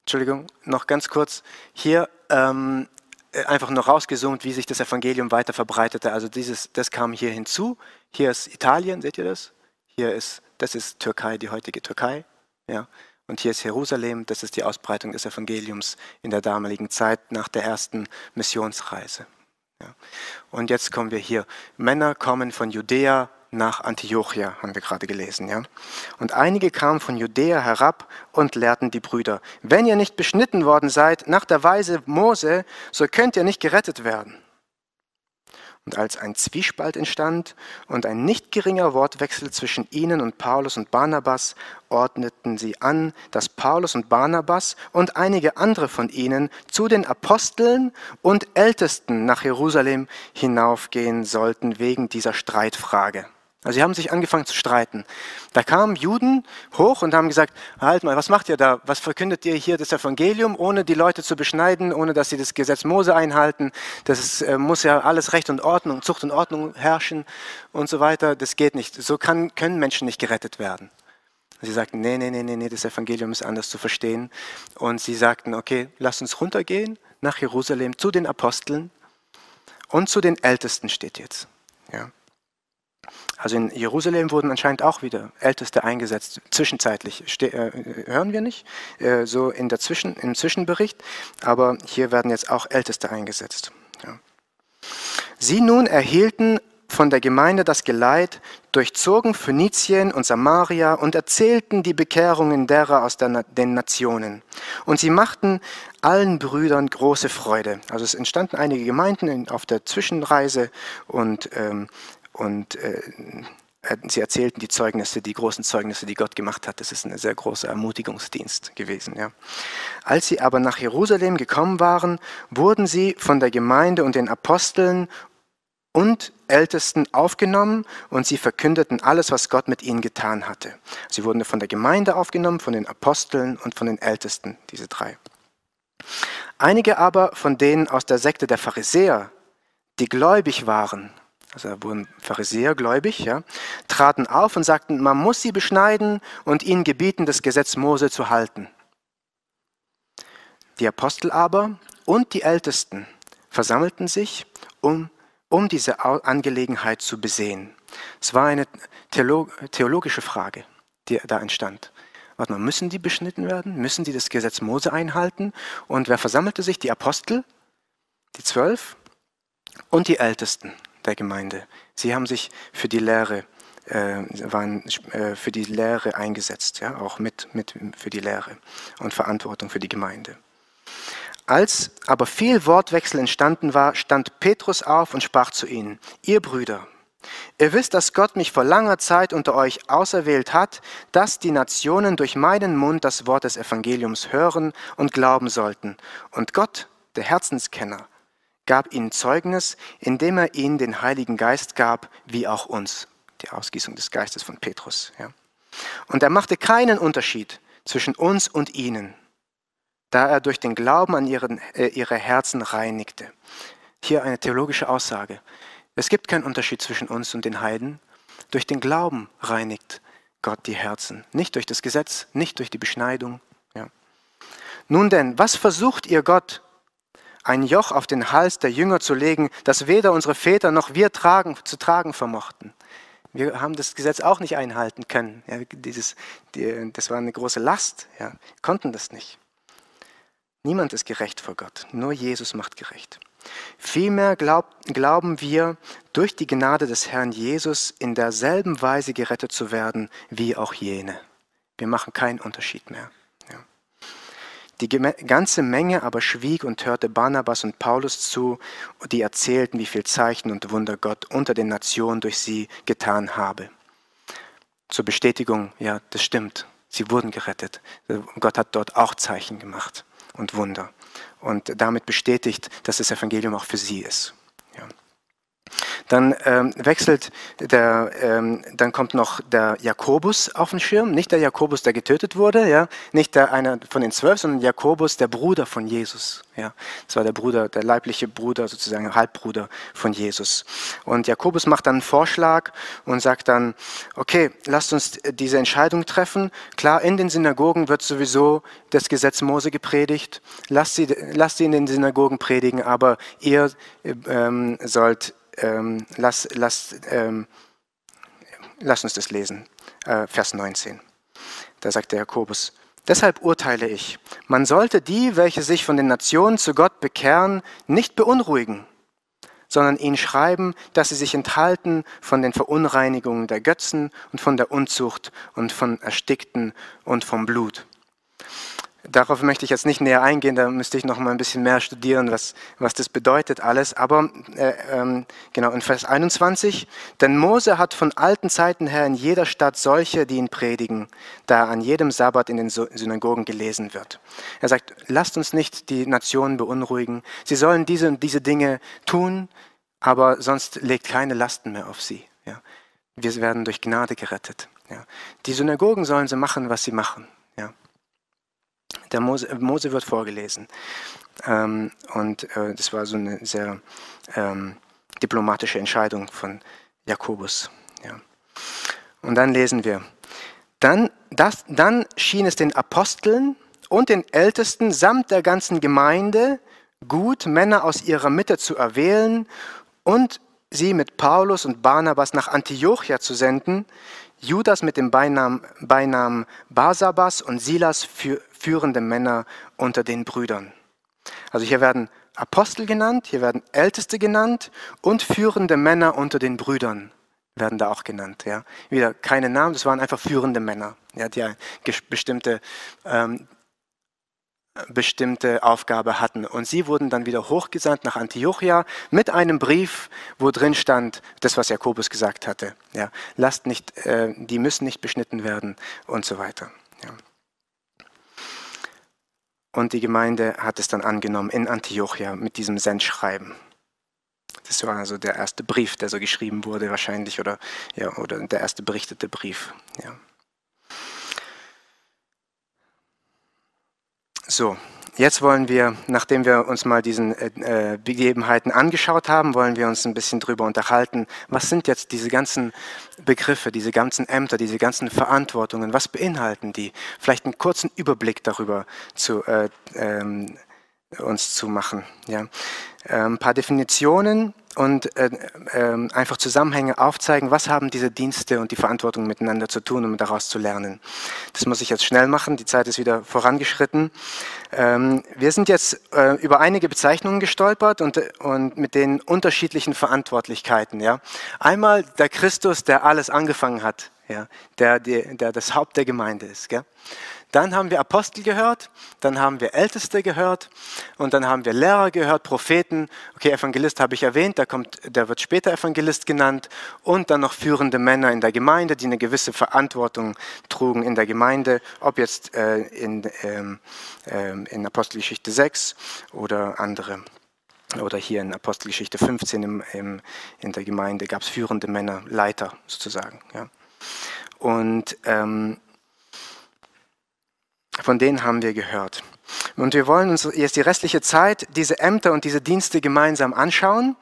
Entschuldigung, noch ganz kurz. Hier ähm, äh, einfach nur rausgezoomt, wie sich das Evangelium weiter verbreitete. Also dieses, das kam hier hinzu. Hier ist Italien, seht ihr das? Hier ist, das ist Türkei, die heutige Türkei. Ja. Und hier ist Jerusalem, das ist die Ausbreitung des Evangeliums in der damaligen Zeit nach der ersten Missionsreise. Ja. Und jetzt kommen wir hier. Männer kommen von Judäa nach Antiochia, haben wir gerade gelesen. Ja? Und einige kamen von Judäa herab und lehrten die Brüder, wenn ihr nicht beschnitten worden seid nach der Weise Mose, so könnt ihr nicht gerettet werden. Und als ein Zwiespalt entstand und ein nicht geringer Wortwechsel zwischen ihnen und Paulus und Barnabas, ordneten sie an, dass Paulus und Barnabas und einige andere von ihnen zu den Aposteln und Ältesten nach Jerusalem hinaufgehen sollten wegen dieser Streitfrage. Also sie haben sich angefangen zu streiten. Da kamen Juden hoch und haben gesagt, halt mal, was macht ihr da? Was verkündet ihr hier das Evangelium, ohne die Leute zu beschneiden, ohne dass sie das Gesetz Mose einhalten? Das ist, äh, muss ja alles Recht und Ordnung, Zucht und Ordnung herrschen und so weiter. Das geht nicht. So kann, können Menschen nicht gerettet werden. Sie sagten, nee, nee, nee, nee, das Evangelium ist anders zu verstehen. Und sie sagten, okay, lasst uns runtergehen nach Jerusalem zu den Aposteln und zu den Ältesten steht jetzt. Also in Jerusalem wurden anscheinend auch wieder Älteste eingesetzt, zwischenzeitlich. Ste äh, hören wir nicht, äh, so in der Zwischen im Zwischenbericht, aber hier werden jetzt auch Älteste eingesetzt. Ja. Sie nun erhielten von der Gemeinde das Geleit, durchzogen Phönizien und Samaria und erzählten die Bekehrungen derer aus der, den Nationen. Und sie machten allen Brüdern große Freude. Also es entstanden einige Gemeinden auf der Zwischenreise und ähm, und äh, sie erzählten die Zeugnisse, die großen Zeugnisse, die Gott gemacht hat. Das ist ein sehr großer Ermutigungsdienst gewesen. Ja. Als sie aber nach Jerusalem gekommen waren, wurden sie von der Gemeinde und den Aposteln und Ältesten aufgenommen und sie verkündeten alles, was Gott mit ihnen getan hatte. Sie wurden von der Gemeinde aufgenommen, von den Aposteln und von den Ältesten, diese drei. Einige aber von denen aus der Sekte der Pharisäer, die gläubig waren also wurden Pharisäer gläubig, ja, traten auf und sagten, man muss sie beschneiden und ihnen gebieten, das Gesetz Mose zu halten. Die Apostel aber und die Ältesten versammelten sich, um, um diese Angelegenheit zu besehen. Es war eine theologische Frage, die da entstand. Warte mal, müssen die beschnitten werden? Müssen die das Gesetz Mose einhalten? Und wer versammelte sich? Die Apostel, die Zwölf und die Ältesten der Gemeinde. Sie haben sich für die Lehre, äh, waren äh, für die Lehre eingesetzt, ja, auch mit, mit für die Lehre und Verantwortung für die Gemeinde. Als aber viel Wortwechsel entstanden war, stand Petrus auf und sprach zu ihnen, ihr Brüder, Ihr wisst, dass Gott mich vor langer Zeit unter euch auserwählt hat, dass die Nationen durch meinen Mund das Wort des Evangeliums hören und glauben sollten. Und Gott, der Herzenskenner, gab ihnen Zeugnis, indem er ihnen den Heiligen Geist gab, wie auch uns. Die Ausgießung des Geistes von Petrus. Ja. Und er machte keinen Unterschied zwischen uns und ihnen, da er durch den Glauben an ihren, äh, ihre Herzen reinigte. Hier eine theologische Aussage. Es gibt keinen Unterschied zwischen uns und den Heiden. Durch den Glauben reinigt Gott die Herzen. Nicht durch das Gesetz, nicht durch die Beschneidung. Ja. Nun denn, was versucht ihr Gott ein Joch auf den Hals der Jünger zu legen, das weder unsere Väter noch wir tragen, zu tragen vermochten. Wir haben das Gesetz auch nicht einhalten können. Ja, dieses, die, das war eine große Last. Ja, konnten das nicht. Niemand ist gerecht vor Gott, nur Jesus macht gerecht. Vielmehr glaub, glauben wir, durch die Gnade des Herrn Jesus in derselben Weise gerettet zu werden wie auch jene. Wir machen keinen Unterschied mehr. Die ganze Menge aber schwieg und hörte Barnabas und Paulus zu, die erzählten, wie viel Zeichen und Wunder Gott unter den Nationen durch sie getan habe. Zur Bestätigung, ja, das stimmt, sie wurden gerettet. Gott hat dort auch Zeichen gemacht und Wunder. Und damit bestätigt, dass das Evangelium auch für sie ist. Dann ähm, wechselt der, ähm, dann kommt noch der Jakobus auf den Schirm, nicht der Jakobus, der getötet wurde, ja, nicht der einer von den zwölf, sondern Jakobus, der Bruder von Jesus, ja. Das war der Bruder, der leibliche Bruder, sozusagen Halbbruder von Jesus. Und Jakobus macht dann einen Vorschlag und sagt dann, okay, lasst uns diese Entscheidung treffen. Klar, in den Synagogen wird sowieso das Gesetz Mose gepredigt. Lasst sie, lasst sie in den Synagogen predigen, aber ihr ähm, sollt ähm, lass, lass, ähm, lass uns das lesen, äh, Vers 19. Da sagt der Jakobus, Deshalb urteile ich, man sollte die, welche sich von den Nationen zu Gott bekehren, nicht beunruhigen, sondern ihnen schreiben, dass sie sich enthalten von den Verunreinigungen der Götzen und von der Unzucht und von Erstickten und vom Blut. Darauf möchte ich jetzt nicht näher eingehen, da müsste ich noch mal ein bisschen mehr studieren, was, was das bedeutet alles. Aber äh, ähm, genau, in Vers 21, denn Mose hat von alten Zeiten her in jeder Stadt solche, die ihn predigen, da an jedem Sabbat in den Synagogen gelesen wird. Er sagt, lasst uns nicht die Nationen beunruhigen. Sie sollen diese und diese Dinge tun, aber sonst legt keine Lasten mehr auf sie. Ja. Wir werden durch Gnade gerettet. Ja. Die Synagogen sollen sie machen, was sie machen. Der Mose, Mose wird vorgelesen. Ähm, und äh, das war so eine sehr ähm, diplomatische Entscheidung von Jakobus. Ja. Und dann lesen wir, dann, das, dann schien es den Aposteln und den Ältesten samt der ganzen Gemeinde gut, Männer aus ihrer Mitte zu erwählen und sie mit Paulus und Barnabas nach Antiochia zu senden, Judas mit dem Beinamen, Beinamen Basabas und Silas für, führende Männer unter den Brüdern. Also hier werden Apostel genannt, hier werden Älteste genannt und führende Männer unter den Brüdern werden da auch genannt. Ja. Wieder keine Namen, das waren einfach führende Männer, ja, die eine bestimmte, ähm, bestimmte Aufgabe hatten. Und sie wurden dann wieder hochgesandt nach Antiochia mit einem Brief, wo drin stand, das, was Jakobus gesagt hatte. Ja. Lasst nicht, äh, die müssen nicht beschnitten werden und so weiter. Ja. Und die Gemeinde hat es dann angenommen in Antiochia mit diesem Sendschreiben. Das war also der erste Brief, der so geschrieben wurde, wahrscheinlich, oder, ja, oder der erste berichtete Brief. Ja. So, jetzt wollen wir, nachdem wir uns mal diesen äh, äh, Begebenheiten angeschaut haben, wollen wir uns ein bisschen drüber unterhalten. Was sind jetzt diese ganzen Begriffe, diese ganzen Ämter, diese ganzen Verantwortungen? Was beinhalten die? Vielleicht einen kurzen Überblick darüber zu, äh, ähm, uns zu machen. Ja. Ein ähm, paar Definitionen und äh, äh, einfach Zusammenhänge aufzeigen, was haben diese Dienste und die Verantwortung miteinander zu tun, um daraus zu lernen. Das muss ich jetzt schnell machen, die Zeit ist wieder vorangeschritten. Ähm, wir sind jetzt äh, über einige Bezeichnungen gestolpert und, mit den unterschiedlichen Verantwortlichkeiten. Ja. Einmal der Christus, der alles angefangen hat, ja, der, der, der das Haupt der Gemeinde ist. Gell. Dann haben wir Apostel gehört, dann haben wir Älteste gehört und dann haben wir Lehrer gehört, Propheten. Okay, Evangelist habe ich erwähnt, der, kommt, der wird später Evangelist genannt. Und dann noch führende Männer in der Gemeinde, die eine gewisse Verantwortung trugen in der Gemeinde, ob jetzt äh, in, ähm, äh, in Apostelgeschichte 6 oder andere. Oder hier in Apostelgeschichte 15 im, im, in der Gemeinde gab es führende Männer, Leiter sozusagen. Ja. Und ähm, von denen haben wir gehört. Und wir wollen uns jetzt die restliche Zeit diese Ämter und diese Dienste gemeinsam anschauen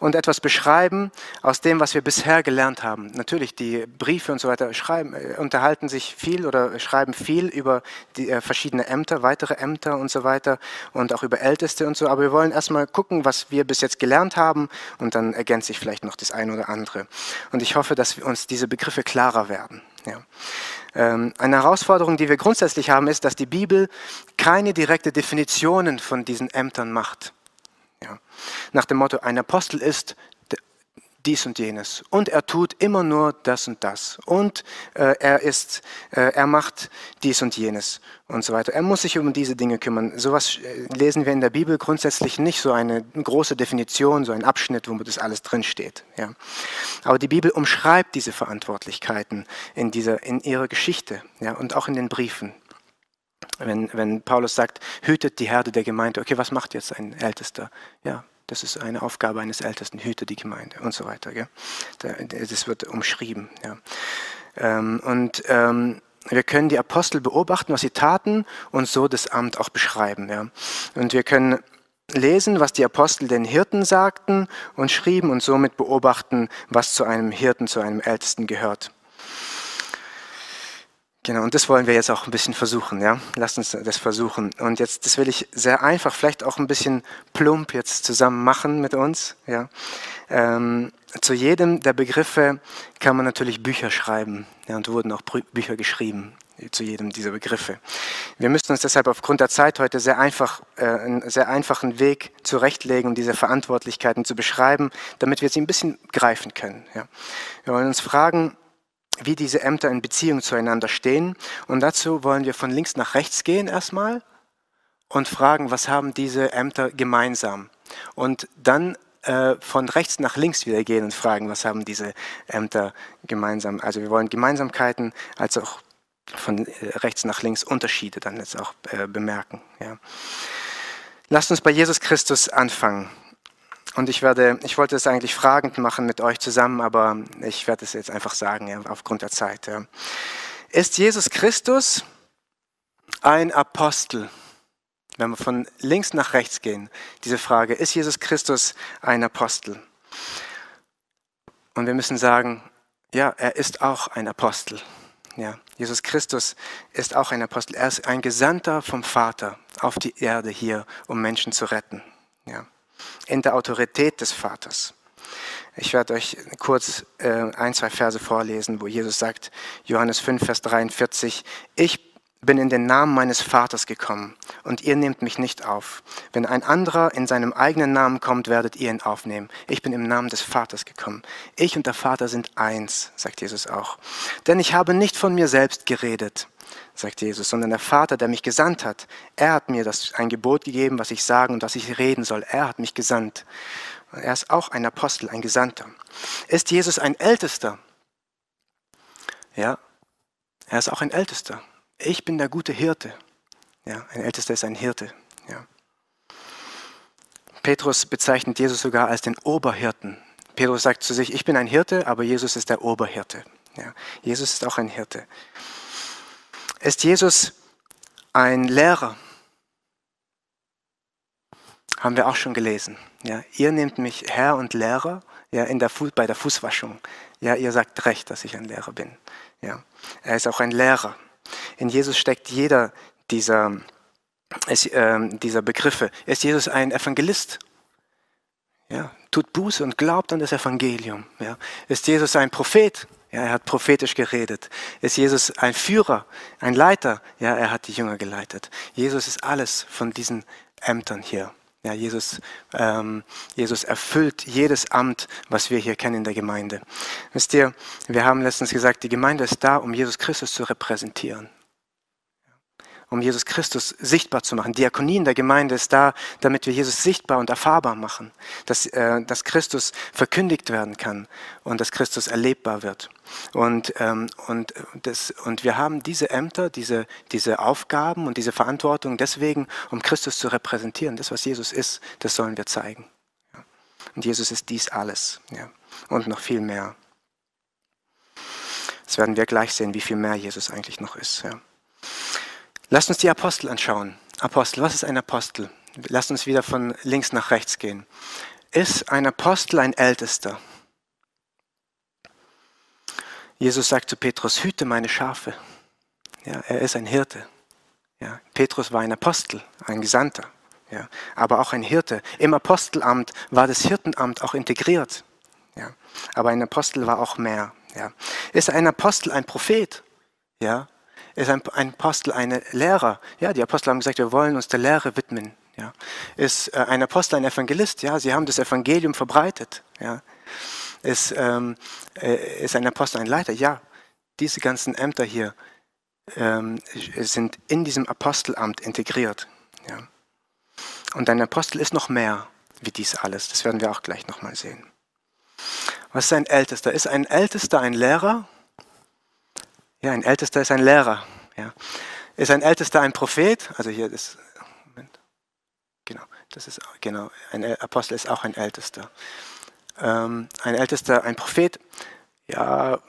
und etwas beschreiben aus dem, was wir bisher gelernt haben. Natürlich, die Briefe und so weiter schreiben, äh, unterhalten sich viel oder schreiben viel über die äh, verschiedenen Ämter, weitere Ämter und so weiter und auch über Älteste und so. Aber wir wollen erstmal gucken, was wir bis jetzt gelernt haben und dann ergänzt sich vielleicht noch das eine oder andere. Und ich hoffe, dass uns diese Begriffe klarer werden. Ja. Ähm, eine Herausforderung, die wir grundsätzlich haben, ist, dass die Bibel keine direkte Definitionen von diesen Ämtern macht. Ja. Nach dem Motto, ein Apostel ist dies und jenes und er tut immer nur das und das und äh, er ist, äh, er macht dies und jenes und so weiter. Er muss sich um diese Dinge kümmern. Sowas äh, lesen wir in der Bibel grundsätzlich nicht so eine große Definition, so ein Abschnitt, wo das alles drin steht. Ja. Aber die Bibel umschreibt diese Verantwortlichkeiten in dieser, in ihrer Geschichte, ja, und auch in den Briefen. Wenn, wenn Paulus sagt, hütet die Herde der Gemeinde, okay, was macht jetzt ein Ältester? Ja, das ist eine Aufgabe eines Ältesten, hüte die Gemeinde und so weiter. Gell? Das wird umschrieben. Ja. Ähm, und ähm, wir können die Apostel beobachten, was sie taten und so das Amt auch beschreiben. Ja. Und wir können lesen, was die Apostel den Hirten sagten und schrieben und somit beobachten, was zu einem Hirten, zu einem Ältesten gehört. Genau, und das wollen wir jetzt auch ein bisschen versuchen, ja. Lasst uns das versuchen. Und jetzt, das will ich sehr einfach, vielleicht auch ein bisschen plump jetzt zusammen machen mit uns, ja. Ähm, zu jedem der Begriffe kann man natürlich Bücher schreiben, ja, und wurden auch Bücher geschrieben zu jedem dieser Begriffe. Wir müssen uns deshalb aufgrund der Zeit heute sehr einfach, äh, einen sehr einfachen Weg zurechtlegen, um diese Verantwortlichkeiten zu beschreiben, damit wir sie ein bisschen greifen können. Ja. Wir wollen uns fragen, wie diese Ämter in Beziehung zueinander stehen. Und dazu wollen wir von links nach rechts gehen erstmal und fragen, was haben diese Ämter gemeinsam? Und dann äh, von rechts nach links wieder gehen und fragen, was haben diese Ämter gemeinsam? Also wir wollen Gemeinsamkeiten als auch von äh, rechts nach links Unterschiede dann jetzt auch äh, bemerken. Ja. Lasst uns bei Jesus Christus anfangen. Und ich werde, ich wollte es eigentlich fragend machen mit euch zusammen, aber ich werde es jetzt einfach sagen, ja, aufgrund der Zeit. Ja. Ist Jesus Christus ein Apostel? Wenn wir von links nach rechts gehen, diese Frage, ist Jesus Christus ein Apostel? Und wir müssen sagen, ja, er ist auch ein Apostel. Ja, Jesus Christus ist auch ein Apostel. Er ist ein Gesandter vom Vater auf die Erde hier, um Menschen zu retten. Ja, in der Autorität des Vaters. Ich werde euch kurz äh, ein, zwei Verse vorlesen, wo Jesus sagt, Johannes 5, Vers 43, ich bin in den Namen meines Vaters gekommen und ihr nehmt mich nicht auf. Wenn ein anderer in seinem eigenen Namen kommt, werdet ihr ihn aufnehmen. Ich bin im Namen des Vaters gekommen. Ich und der Vater sind eins, sagt Jesus auch. Denn ich habe nicht von mir selbst geredet, sagt Jesus, sondern der Vater, der mich gesandt hat, er hat mir das ein Gebot gegeben, was ich sagen und was ich reden soll. Er hat mich gesandt. Er ist auch ein Apostel, ein Gesandter. Ist Jesus ein Ältester? Ja, er ist auch ein Ältester ich bin der gute Hirte. Ja, ein Ältester ist ein Hirte. Ja. Petrus bezeichnet Jesus sogar als den Oberhirten. Petrus sagt zu sich, ich bin ein Hirte, aber Jesus ist der Oberhirte. Ja, Jesus ist auch ein Hirte. Ist Jesus ein Lehrer? Haben wir auch schon gelesen. Ja, ihr nehmt mich Herr und Lehrer ja, in der bei der Fußwaschung. Ja, ihr sagt recht, dass ich ein Lehrer bin. Ja, er ist auch ein Lehrer. In Jesus steckt jeder dieser, ist, äh, dieser Begriffe. Ist Jesus ein Evangelist? Ja, tut Buße und glaubt an das Evangelium. Ja. Ist Jesus ein Prophet? Ja, er hat prophetisch geredet. Ist Jesus ein Führer, ein Leiter? Ja, er hat die Jünger geleitet. Jesus ist alles von diesen Ämtern hier. Ja, Jesus, ähm, Jesus erfüllt jedes Amt, was wir hier kennen in der Gemeinde. Wisst ihr, wir haben letztens gesagt, die Gemeinde ist da, um Jesus Christus zu repräsentieren um Jesus Christus sichtbar zu machen. Diakonie in der Gemeinde ist da, damit wir Jesus sichtbar und erfahrbar machen, dass, äh, dass Christus verkündigt werden kann und dass Christus erlebbar wird. Und, ähm, und, das, und wir haben diese Ämter, diese, diese Aufgaben und diese Verantwortung deswegen, um Christus zu repräsentieren. Das, was Jesus ist, das sollen wir zeigen. Und Jesus ist dies alles ja. und noch viel mehr. Das werden wir gleich sehen, wie viel mehr Jesus eigentlich noch ist. Ja. Lasst uns die Apostel anschauen. Apostel, was ist ein Apostel? Lasst uns wieder von links nach rechts gehen. Ist ein Apostel ein Ältester? Jesus sagt zu Petrus, hüte meine Schafe. Ja, er ist ein Hirte. Ja, Petrus war ein Apostel, ein Gesandter, ja, aber auch ein Hirte. Im Apostelamt war das Hirtenamt auch integriert. Ja, aber ein Apostel war auch mehr. Ja. Ist ein Apostel ein Prophet? Ja, ist ein, ein Apostel ein Lehrer? Ja, die Apostel haben gesagt, wir wollen uns der Lehre widmen. Ja. Ist äh, ein Apostel ein Evangelist? Ja, sie haben das Evangelium verbreitet. Ja. Ist, ähm, äh, ist ein Apostel ein Leiter? Ja. Diese ganzen Ämter hier ähm, sind in diesem Apostelamt integriert. Ja. Und ein Apostel ist noch mehr wie dies alles. Das werden wir auch gleich nochmal sehen. Was ist ein Ältester? Ist ein Ältester ein Lehrer? Ja, ein Ältester ist ein Lehrer. Ja. Ist ein Ältester ein Prophet? Also hier ist, Moment, genau, das ist, genau, ein Apostel ist auch ein Ältester. Ähm, ein Ältester, ein Prophet, ja,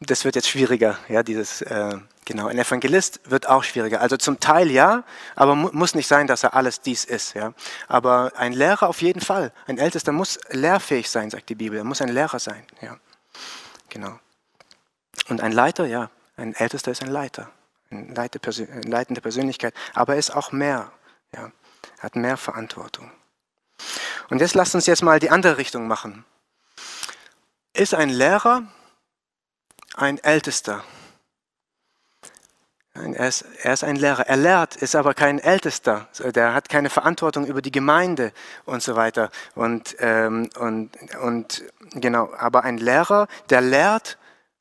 das wird jetzt schwieriger, ja, dieses, äh, genau, ein Evangelist wird auch schwieriger. Also zum Teil ja, aber mu muss nicht sein, dass er alles dies ist, ja. Aber ein Lehrer auf jeden Fall. Ein Ältester muss lehrfähig sein, sagt die Bibel. Er muss ein Lehrer sein, ja. Genau. Und ein Leiter, ja, ein Ältester ist ein Leiter, eine leitende Persönlichkeit, aber er ist auch mehr. Ja. Hat mehr Verantwortung. Und jetzt lasst uns jetzt mal die andere Richtung machen. Ist ein Lehrer ein Ältester? Er ist, er ist, ein Lehrer. Er lehrt, ist aber kein Ältester. Der hat keine Verantwortung über die Gemeinde und so weiter. Und, ähm, und, und genau, aber ein Lehrer, der lehrt,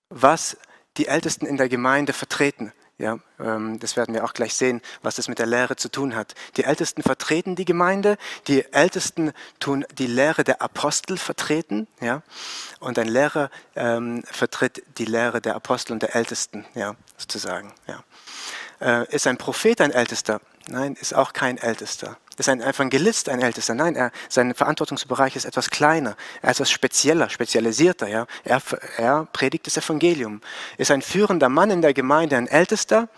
was die Ältesten in der Gemeinde vertreten. Ja, ähm, das werden wir auch gleich sehen, was das mit der Lehre zu tun hat. Die Ältesten vertreten die Gemeinde, die Ältesten tun die Lehre der Apostel vertreten, ja, und ein Lehrer ähm, vertritt die Lehre der Apostel und der Ältesten, ja, sozusagen. Ja. Äh, ist ein Prophet ein Ältester? Nein, ist auch kein Ältester. Ist ein Evangelist ein Ältester? Nein, er, sein Verantwortungsbereich ist etwas kleiner. Er ist etwas spezieller, spezialisierter. Ja? Er, er predigt das Evangelium. Ist ein führender Mann in der Gemeinde ein Ältester?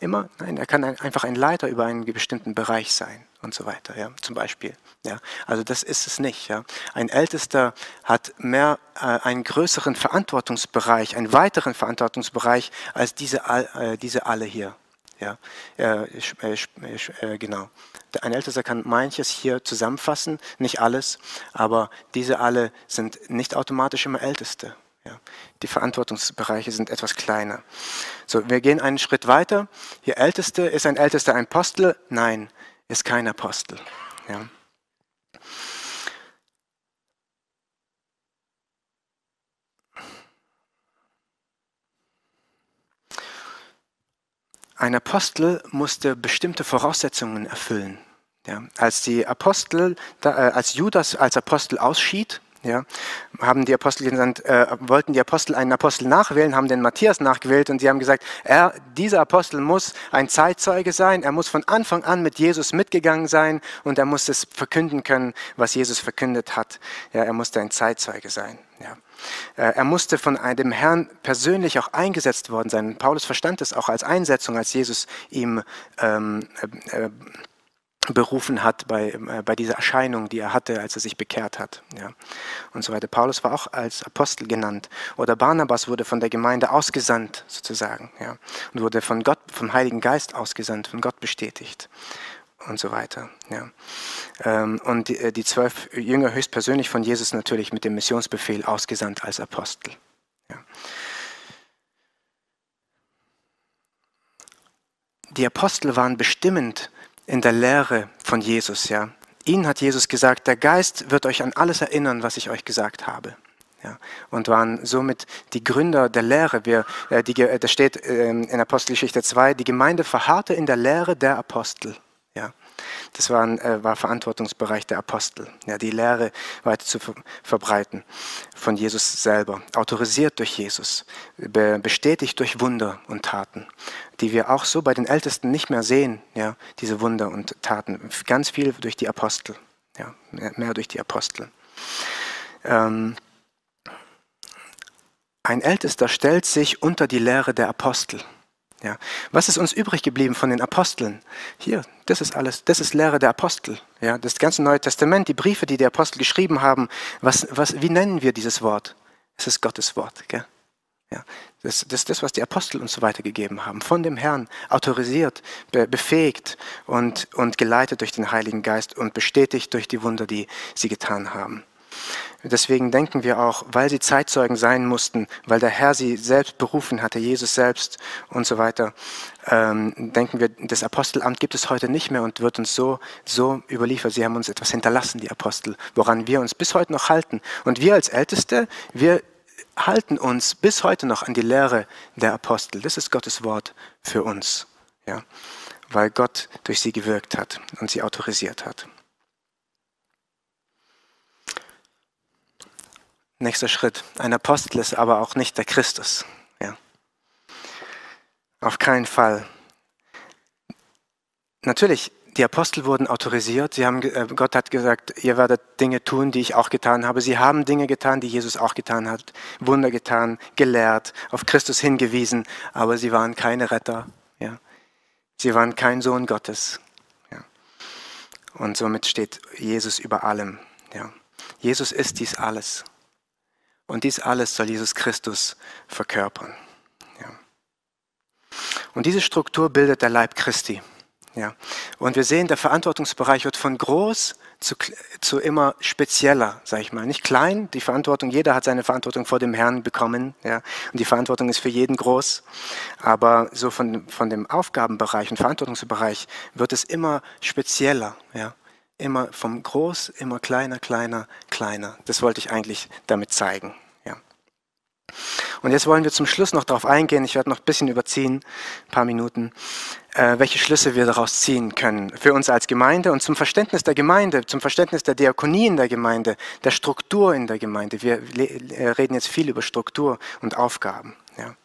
Immer? Nein, er kann ein, einfach ein Leiter über einen bestimmten Bereich sein und so weiter, ja, zum Beispiel. Ja, also das ist es nicht. Ja. Ein Ältester hat mehr äh, einen größeren Verantwortungsbereich, einen weiteren Verantwortungsbereich als diese, äh, diese alle hier. Ja, äh, äh, genau. Ein Ältester kann manches hier zusammenfassen, nicht alles, aber diese alle sind nicht automatisch immer Älteste. Ja, die Verantwortungsbereiche sind etwas kleiner. So, wir gehen einen Schritt weiter. Hier Älteste, ist ein Ältester ein Apostel? Nein, ist kein Apostel. Ja. Ein Apostel musste bestimmte Voraussetzungen erfüllen. Ja, als die Apostel, äh, als Judas als Apostel ausschied, ja, haben die Apostel genannt, äh, wollten die Apostel einen Apostel nachwählen, haben den Matthias nachgewählt und sie haben gesagt, er, dieser Apostel muss ein Zeitzeuge sein, er muss von Anfang an mit Jesus mitgegangen sein und er muss es verkünden können, was Jesus verkündet hat. Ja, er musste ein Zeitzeuge sein. Ja. Äh, er musste von dem Herrn persönlich auch eingesetzt worden sein. Paulus verstand es auch als Einsetzung, als Jesus ihm ähm, äh, äh berufen hat bei, äh, bei dieser Erscheinung, die er hatte, als er sich bekehrt hat. Ja. Und so weiter. Paulus war auch als Apostel genannt. Oder Barnabas wurde von der Gemeinde ausgesandt, sozusagen. Ja. Und wurde von Gott, vom Heiligen Geist ausgesandt, von Gott bestätigt. Und so weiter. Ja. Ähm, und die, äh, die zwölf Jünger höchstpersönlich von Jesus natürlich mit dem Missionsbefehl ausgesandt als Apostel. Ja. Die Apostel waren bestimmend in der Lehre von Jesus. Ja. Ihnen hat Jesus gesagt, der Geist wird euch an alles erinnern, was ich euch gesagt habe. Ja, und waren somit die Gründer der Lehre. Wir, äh, die, äh, da steht äh, in Apostelgeschichte 2, die Gemeinde verharrte in der Lehre der Apostel. Ja. Das war, äh, war Verantwortungsbereich der Apostel, ja, die Lehre weiter zu verbreiten von Jesus selber, autorisiert durch Jesus, be bestätigt durch Wunder und Taten, die wir auch so bei den Ältesten nicht mehr sehen, ja, diese Wunder und Taten. Ganz viel durch die Apostel, ja, mehr, mehr durch die Apostel. Ähm, ein Ältester stellt sich unter die Lehre der Apostel. Ja. Was ist uns übrig geblieben von den Aposteln? Hier, das ist alles, das ist Lehre der Apostel. Ja. Das ganze Neue Testament, die Briefe, die die Apostel geschrieben haben, was, was, wie nennen wir dieses Wort? Es ist Gottes Wort. Gell? Ja. Das, das das, was die Apostel uns so weitergegeben haben. Von dem Herrn autorisiert, be, befähigt und, und geleitet durch den Heiligen Geist und bestätigt durch die Wunder, die sie getan haben. Deswegen denken wir auch, weil sie Zeitzeugen sein mussten, weil der Herr sie selbst berufen hatte, Jesus selbst und so weiter, ähm, denken wir, das Apostelamt gibt es heute nicht mehr und wird uns so, so überliefert. Sie haben uns etwas hinterlassen, die Apostel, woran wir uns bis heute noch halten. Und wir als Älteste, wir halten uns bis heute noch an die Lehre der Apostel. Das ist Gottes Wort für uns, ja, weil Gott durch sie gewirkt hat und sie autorisiert hat. Nächster Schritt. Ein Apostel ist aber auch nicht der Christus. Ja. Auf keinen Fall. Natürlich, die Apostel wurden autorisiert. Sie haben, äh, Gott hat gesagt, ihr werdet Dinge tun, die ich auch getan habe. Sie haben Dinge getan, die Jesus auch getan hat. Wunder getan, gelehrt, auf Christus hingewiesen. Aber sie waren keine Retter. Ja. Sie waren kein Sohn Gottes. Ja. Und somit steht Jesus über allem. Ja. Jesus ist dies alles. Und dies alles soll Jesus Christus verkörpern. Ja. Und diese Struktur bildet der Leib Christi. Ja. Und wir sehen, der Verantwortungsbereich wird von groß zu, zu immer spezieller, sage ich mal. Nicht klein, die Verantwortung, jeder hat seine Verantwortung vor dem Herrn bekommen. Ja. Und die Verantwortung ist für jeden groß. Aber so von, von dem Aufgabenbereich und Verantwortungsbereich wird es immer spezieller. Ja immer vom Groß, immer kleiner, kleiner, kleiner. Das wollte ich eigentlich damit zeigen. Ja. Und jetzt wollen wir zum Schluss noch darauf eingehen, ich werde noch ein bisschen überziehen, ein paar Minuten, äh, welche Schlüsse wir daraus ziehen können für uns als Gemeinde und zum Verständnis der Gemeinde, zum Verständnis der Diakonie in der Gemeinde, der Struktur in der Gemeinde. Wir reden jetzt viel über Struktur und Aufgaben. Ja.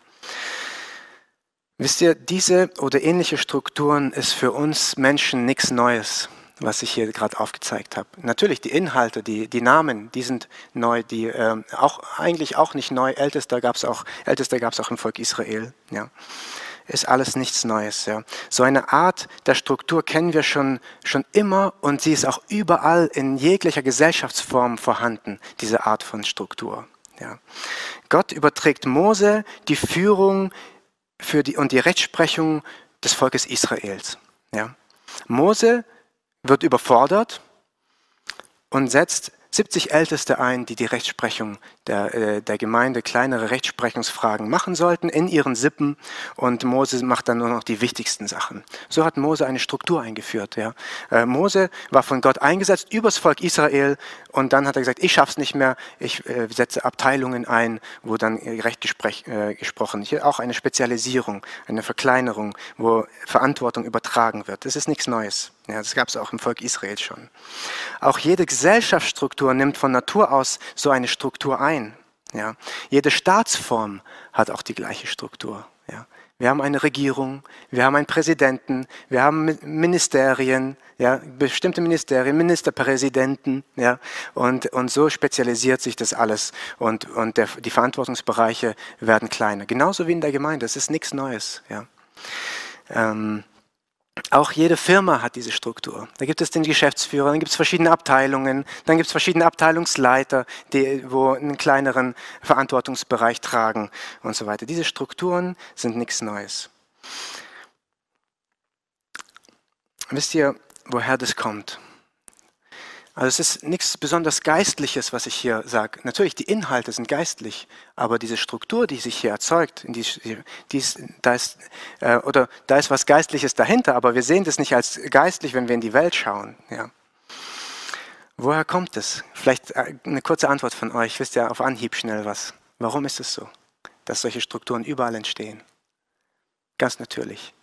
Wisst ihr, diese oder ähnliche Strukturen ist für uns Menschen nichts Neues, was ich hier gerade aufgezeigt habe. Natürlich die Inhalte, die, die Namen, die sind neu, die äh, auch eigentlich auch nicht neu. Ältester gab es auch, ältester gab es auch im Volk Israel. Ja, ist alles nichts Neues. Ja, so eine Art der Struktur kennen wir schon schon immer und sie ist auch überall in jeglicher Gesellschaftsform vorhanden. Diese Art von Struktur. Ja. Gott überträgt Mose die Führung für die, und die Rechtsprechung des Volkes Israels. Ja. Mose wird überfordert und setzt 70 Älteste ein, die die Rechtsprechung der, äh, der Gemeinde, kleinere Rechtsprechungsfragen machen sollten in ihren Sippen und Mose macht dann nur noch die wichtigsten Sachen. So hat Mose eine Struktur eingeführt. Ja. Äh, Mose war von Gott eingesetzt übers Volk Israel und dann hat er gesagt, ich schaff's nicht mehr, ich äh, setze Abteilungen ein, wo dann Recht äh, gesprochen. Hier auch eine Spezialisierung, eine Verkleinerung, wo Verantwortung übertragen wird. Das ist nichts Neues. Ja, das gab es auch im Volk Israel schon. Auch jede Gesellschaftsstruktur nimmt von Natur aus so eine Struktur ein. Ja. Jede Staatsform hat auch die gleiche Struktur. Ja. Wir haben eine Regierung, wir haben einen Präsidenten, wir haben Ministerien, ja, bestimmte Ministerien, Ministerpräsidenten, ja, und, und so spezialisiert sich das alles und, und der, die Verantwortungsbereiche werden kleiner. Genauso wie in der Gemeinde, es ist nichts Neues. Ja. Ähm, auch jede Firma hat diese Struktur. Da gibt es den Geschäftsführer, dann gibt es verschiedene Abteilungen, dann gibt es verschiedene Abteilungsleiter, die wo einen kleineren Verantwortungsbereich tragen und so weiter. Diese Strukturen sind nichts Neues. Wisst ihr, woher das kommt? Also es ist nichts besonders Geistliches, was ich hier sage. Natürlich, die Inhalte sind geistlich, aber diese Struktur, die sich hier erzeugt, die, die ist, da, ist, äh, oder da ist was Geistliches dahinter, aber wir sehen das nicht als geistlich, wenn wir in die Welt schauen. Ja. Woher kommt es? Vielleicht äh, eine kurze Antwort von euch. Wisst ihr auf Anhieb schnell was? Warum ist es so, dass solche Strukturen überall entstehen? Ganz natürlich.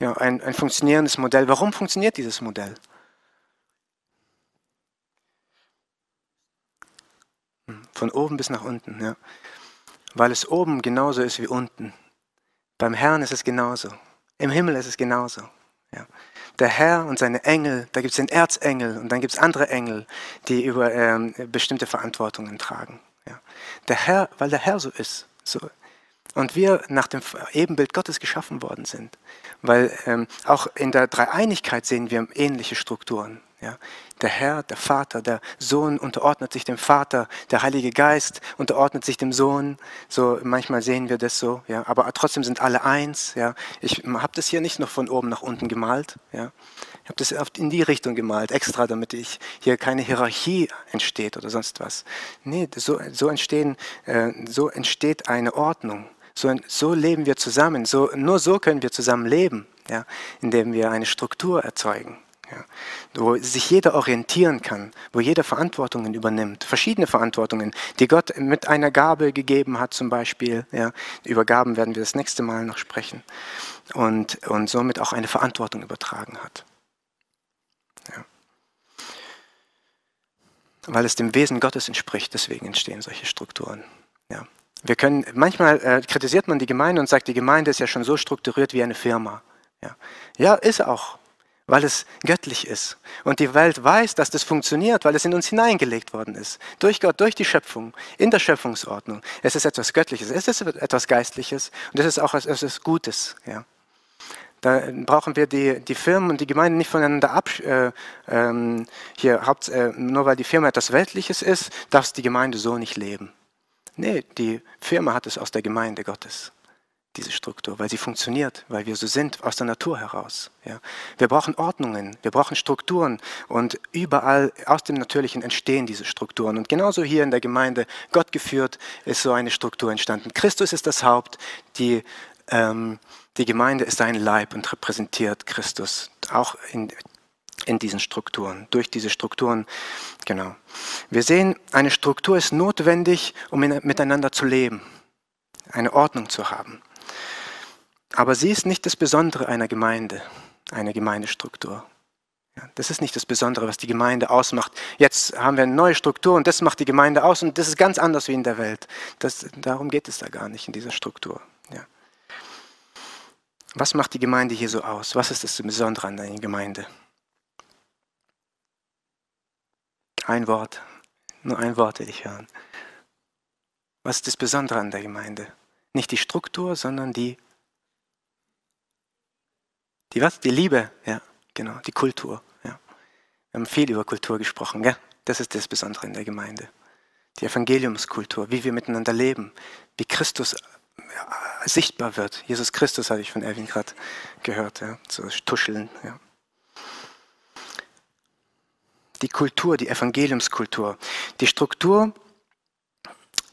Ja, ein, ein funktionierendes Modell. Warum funktioniert dieses Modell? Hm, von oben bis nach unten, ja. Weil es oben genauso ist wie unten. Beim Herrn ist es genauso. Im Himmel ist es genauso. Ja. Der Herr und seine Engel, da gibt es den Erzengel und dann gibt es andere Engel, die über ähm, bestimmte Verantwortungen tragen. Ja. Der Herr, weil der Herr so ist, so und wir nach dem Ebenbild Gottes geschaffen worden sind. Weil ähm, auch in der Dreieinigkeit sehen wir ähnliche Strukturen. Ja? Der Herr, der Vater, der Sohn unterordnet sich dem Vater, der Heilige Geist unterordnet sich dem Sohn. So manchmal sehen wir das so, ja. Aber trotzdem sind alle eins. Ja. Ich habe das hier nicht noch von oben nach unten gemalt. Ja. Ich habe das in die Richtung gemalt, extra, damit ich hier keine Hierarchie entsteht oder sonst was. Nee, so, so entstehen, äh, so entsteht eine Ordnung. So, so leben wir zusammen. So, nur so können wir zusammen leben, ja, indem wir eine Struktur erzeugen. Ja, wo sich jeder orientieren kann, wo jeder Verantwortungen übernimmt, verschiedene Verantwortungen, die Gott mit einer Gabe gegeben hat zum Beispiel. Ja, über Gaben werden wir das nächste Mal noch sprechen. Und, und somit auch eine Verantwortung übertragen hat. Weil es dem Wesen Gottes entspricht, deswegen entstehen solche Strukturen. Ja. Wir können, manchmal äh, kritisiert man die Gemeinde und sagt, die Gemeinde ist ja schon so strukturiert wie eine Firma. Ja, ja ist auch, weil es göttlich ist. Und die Welt weiß, dass das funktioniert, weil es in uns hineingelegt worden ist. Durch Gott, durch die Schöpfung, in der Schöpfungsordnung. Es ist etwas Göttliches, es ist etwas Geistliches und es ist auch etwas Gutes. Ja. Da brauchen wir die, die Firmen und die Gemeinden nicht voneinander ab. Äh, ähm, hier, Haupt, äh, nur weil die Firma etwas Weltliches ist, darf die Gemeinde so nicht leben. Nee, die Firma hat es aus der Gemeinde Gottes, diese Struktur, weil sie funktioniert, weil wir so sind, aus der Natur heraus. Ja. Wir brauchen Ordnungen, wir brauchen Strukturen und überall aus dem Natürlichen entstehen diese Strukturen. Und genauso hier in der Gemeinde, Gott geführt, ist so eine Struktur entstanden. Christus ist das Haupt, die, ähm, die Gemeinde ist ein Leib und repräsentiert Christus, auch in in diesen Strukturen, durch diese Strukturen. Genau. Wir sehen, eine Struktur ist notwendig, um in, miteinander zu leben, eine Ordnung zu haben. Aber sie ist nicht das Besondere einer Gemeinde, einer Gemeindestruktur. Das ist nicht das Besondere, was die Gemeinde ausmacht. Jetzt haben wir eine neue Struktur und das macht die Gemeinde aus und das ist ganz anders wie in der Welt. Das, darum geht es da gar nicht in dieser Struktur. Ja. Was macht die Gemeinde hier so aus? Was ist das Besondere an der Gemeinde? Ein Wort, nur ein Wort will ich hören. Was ist das Besondere an der Gemeinde? Nicht die Struktur, sondern die, die was? Die Liebe, ja, genau, die Kultur. Ja. Wir haben viel über Kultur gesprochen, gell? Das ist das Besondere in der Gemeinde. Die Evangeliumskultur, wie wir miteinander leben, wie Christus sichtbar wird. Jesus Christus hatte ich von Erwin gerade gehört, ja, so tuscheln. Ja. Die Kultur, die Evangeliumskultur. Die Struktur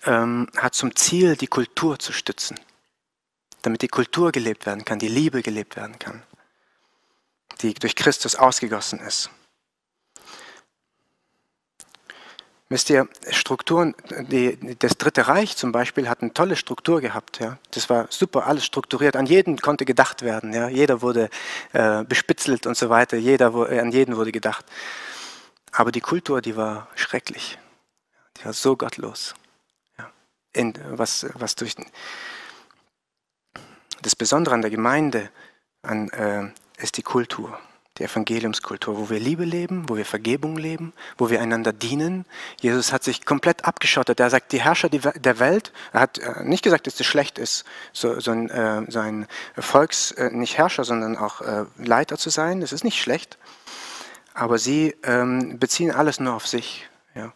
ähm, hat zum Ziel, die Kultur zu stützen, damit die Kultur gelebt werden kann, die Liebe gelebt werden kann, die durch Christus ausgegossen ist. Wisst ihr, Strukturen, die, das Dritte Reich zum Beispiel hat eine tolle Struktur gehabt. Ja. Das war super, alles strukturiert. An jeden konnte gedacht werden. Ja. Jeder wurde äh, bespitzelt und so weiter. Jeder, an jeden wurde gedacht. Aber die Kultur, die war schrecklich. Die war so gottlos. Ja. In, was, was durch das Besondere an der Gemeinde an, äh, ist die Kultur die Evangeliumskultur, wo wir Liebe leben, wo wir Vergebung leben, wo wir einander dienen. Jesus hat sich komplett abgeschottet. Er sagt, die Herrscher der Welt, er hat äh, nicht gesagt, dass das schlecht ist, so, so ein, äh, sein Volks, äh, nicht Herrscher, sondern auch äh, Leiter zu sein. Das ist nicht schlecht. Aber sie ähm, beziehen alles nur auf sich. Ja.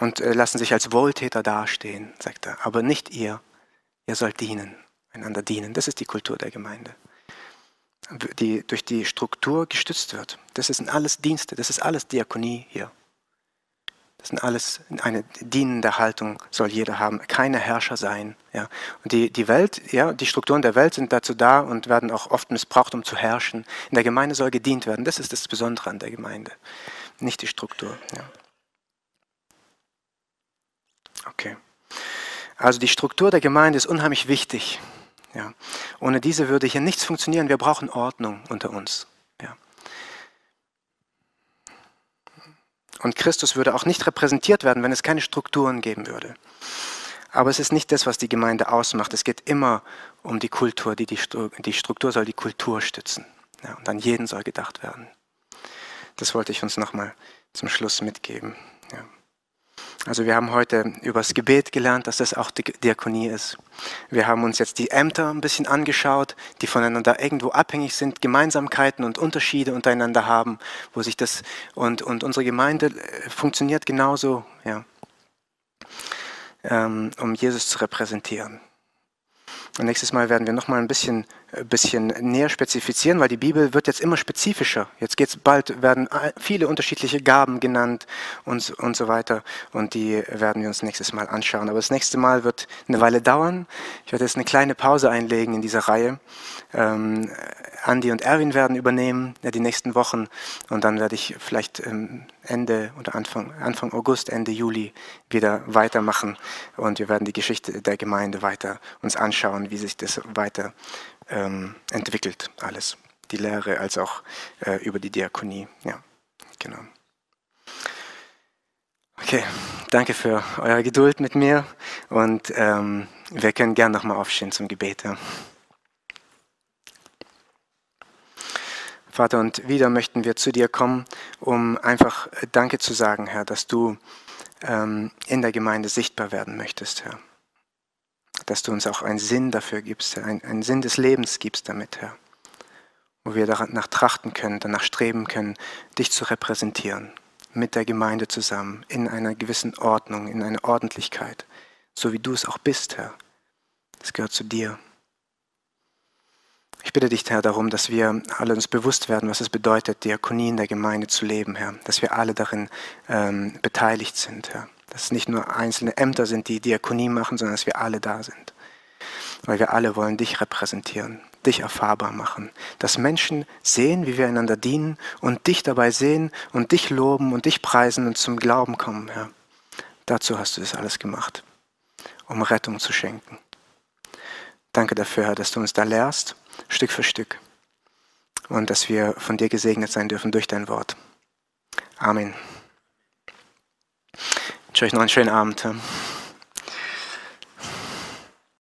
Und äh, lassen sich als Wohltäter dastehen, sagt er. Aber nicht ihr. Ihr sollt dienen, einander dienen. Das ist die Kultur der Gemeinde die durch die Struktur gestützt wird. Das sind alles Dienste, das ist alles Diakonie hier. Das sind alles eine dienende Haltung soll jeder haben, keine Herrscher sein. Ja. Und die, die Welt, ja, die Strukturen der Welt sind dazu da und werden auch oft missbraucht, um zu herrschen. In der Gemeinde soll gedient werden. Das ist das Besondere an der Gemeinde, nicht die Struktur. Ja. Okay. Also die Struktur der Gemeinde ist unheimlich wichtig. Ja. Ohne diese würde hier nichts funktionieren. Wir brauchen Ordnung unter uns. Ja. Und Christus würde auch nicht repräsentiert werden, wenn es keine Strukturen geben würde. Aber es ist nicht das, was die Gemeinde ausmacht. Es geht immer um die Kultur. Die, die, die Struktur soll die Kultur stützen. Ja, und an jeden soll gedacht werden. Das wollte ich uns nochmal zum Schluss mitgeben. Also wir haben heute über das Gebet gelernt, dass das auch die Diakonie ist. Wir haben uns jetzt die Ämter ein bisschen angeschaut, die voneinander irgendwo abhängig sind, Gemeinsamkeiten und Unterschiede untereinander haben, wo sich das und, und unsere Gemeinde äh, funktioniert genauso, ja, ähm, um Jesus zu repräsentieren. Und nächstes Mal werden wir nochmal ein bisschen, äh, bisschen näher spezifizieren, weil die Bibel wird jetzt immer spezifischer. Jetzt geht's bald, werden viele unterschiedliche Gaben genannt und, und so weiter. Und die werden wir uns nächstes Mal anschauen. Aber das nächste Mal wird eine Weile dauern. Ich werde jetzt eine kleine Pause einlegen in dieser Reihe. Ähm, Andi und Erwin werden übernehmen ja, die nächsten Wochen. Und dann werde ich vielleicht ähm, Ende oder Anfang, Anfang August, Ende Juli wieder weitermachen. Und wir werden die Geschichte der Gemeinde weiter uns anschauen, wie sich das weiter ähm, entwickelt, alles. Die Lehre als auch äh, über die Diakonie. Ja, genau. Okay, danke für eure Geduld mit mir und ähm, wir können gern nochmal aufstehen zum Gebet. Ja. Vater, und wieder möchten wir zu dir kommen, um einfach Danke zu sagen, Herr, dass du ähm, in der Gemeinde sichtbar werden möchtest, Herr. Dass du uns auch einen Sinn dafür gibst, Herr, einen, einen Sinn des Lebens gibst damit, Herr. Wo wir danach trachten können, danach streben können, dich zu repräsentieren, mit der Gemeinde zusammen, in einer gewissen Ordnung, in einer Ordentlichkeit, so wie du es auch bist, Herr. Das gehört zu dir. Ich bitte dich, Herr, darum, dass wir alle uns bewusst werden, was es bedeutet, Diakonie in der Gemeinde zu leben, Herr. Dass wir alle darin ähm, beteiligt sind, Herr. Dass es nicht nur einzelne Ämter sind, die Diakonie machen, sondern dass wir alle da sind. Weil wir alle wollen dich repräsentieren, dich erfahrbar machen. Dass Menschen sehen, wie wir einander dienen und dich dabei sehen und dich loben und dich preisen und zum Glauben kommen, Herr. Dazu hast du das alles gemacht, um Rettung zu schenken. Danke dafür, Herr, dass du uns da lehrst Stück für Stück. und dass wir von dir gesegnet sein dürfen durch dein Wort. Amen. Ich wünsche euch noch einen schönen Abend.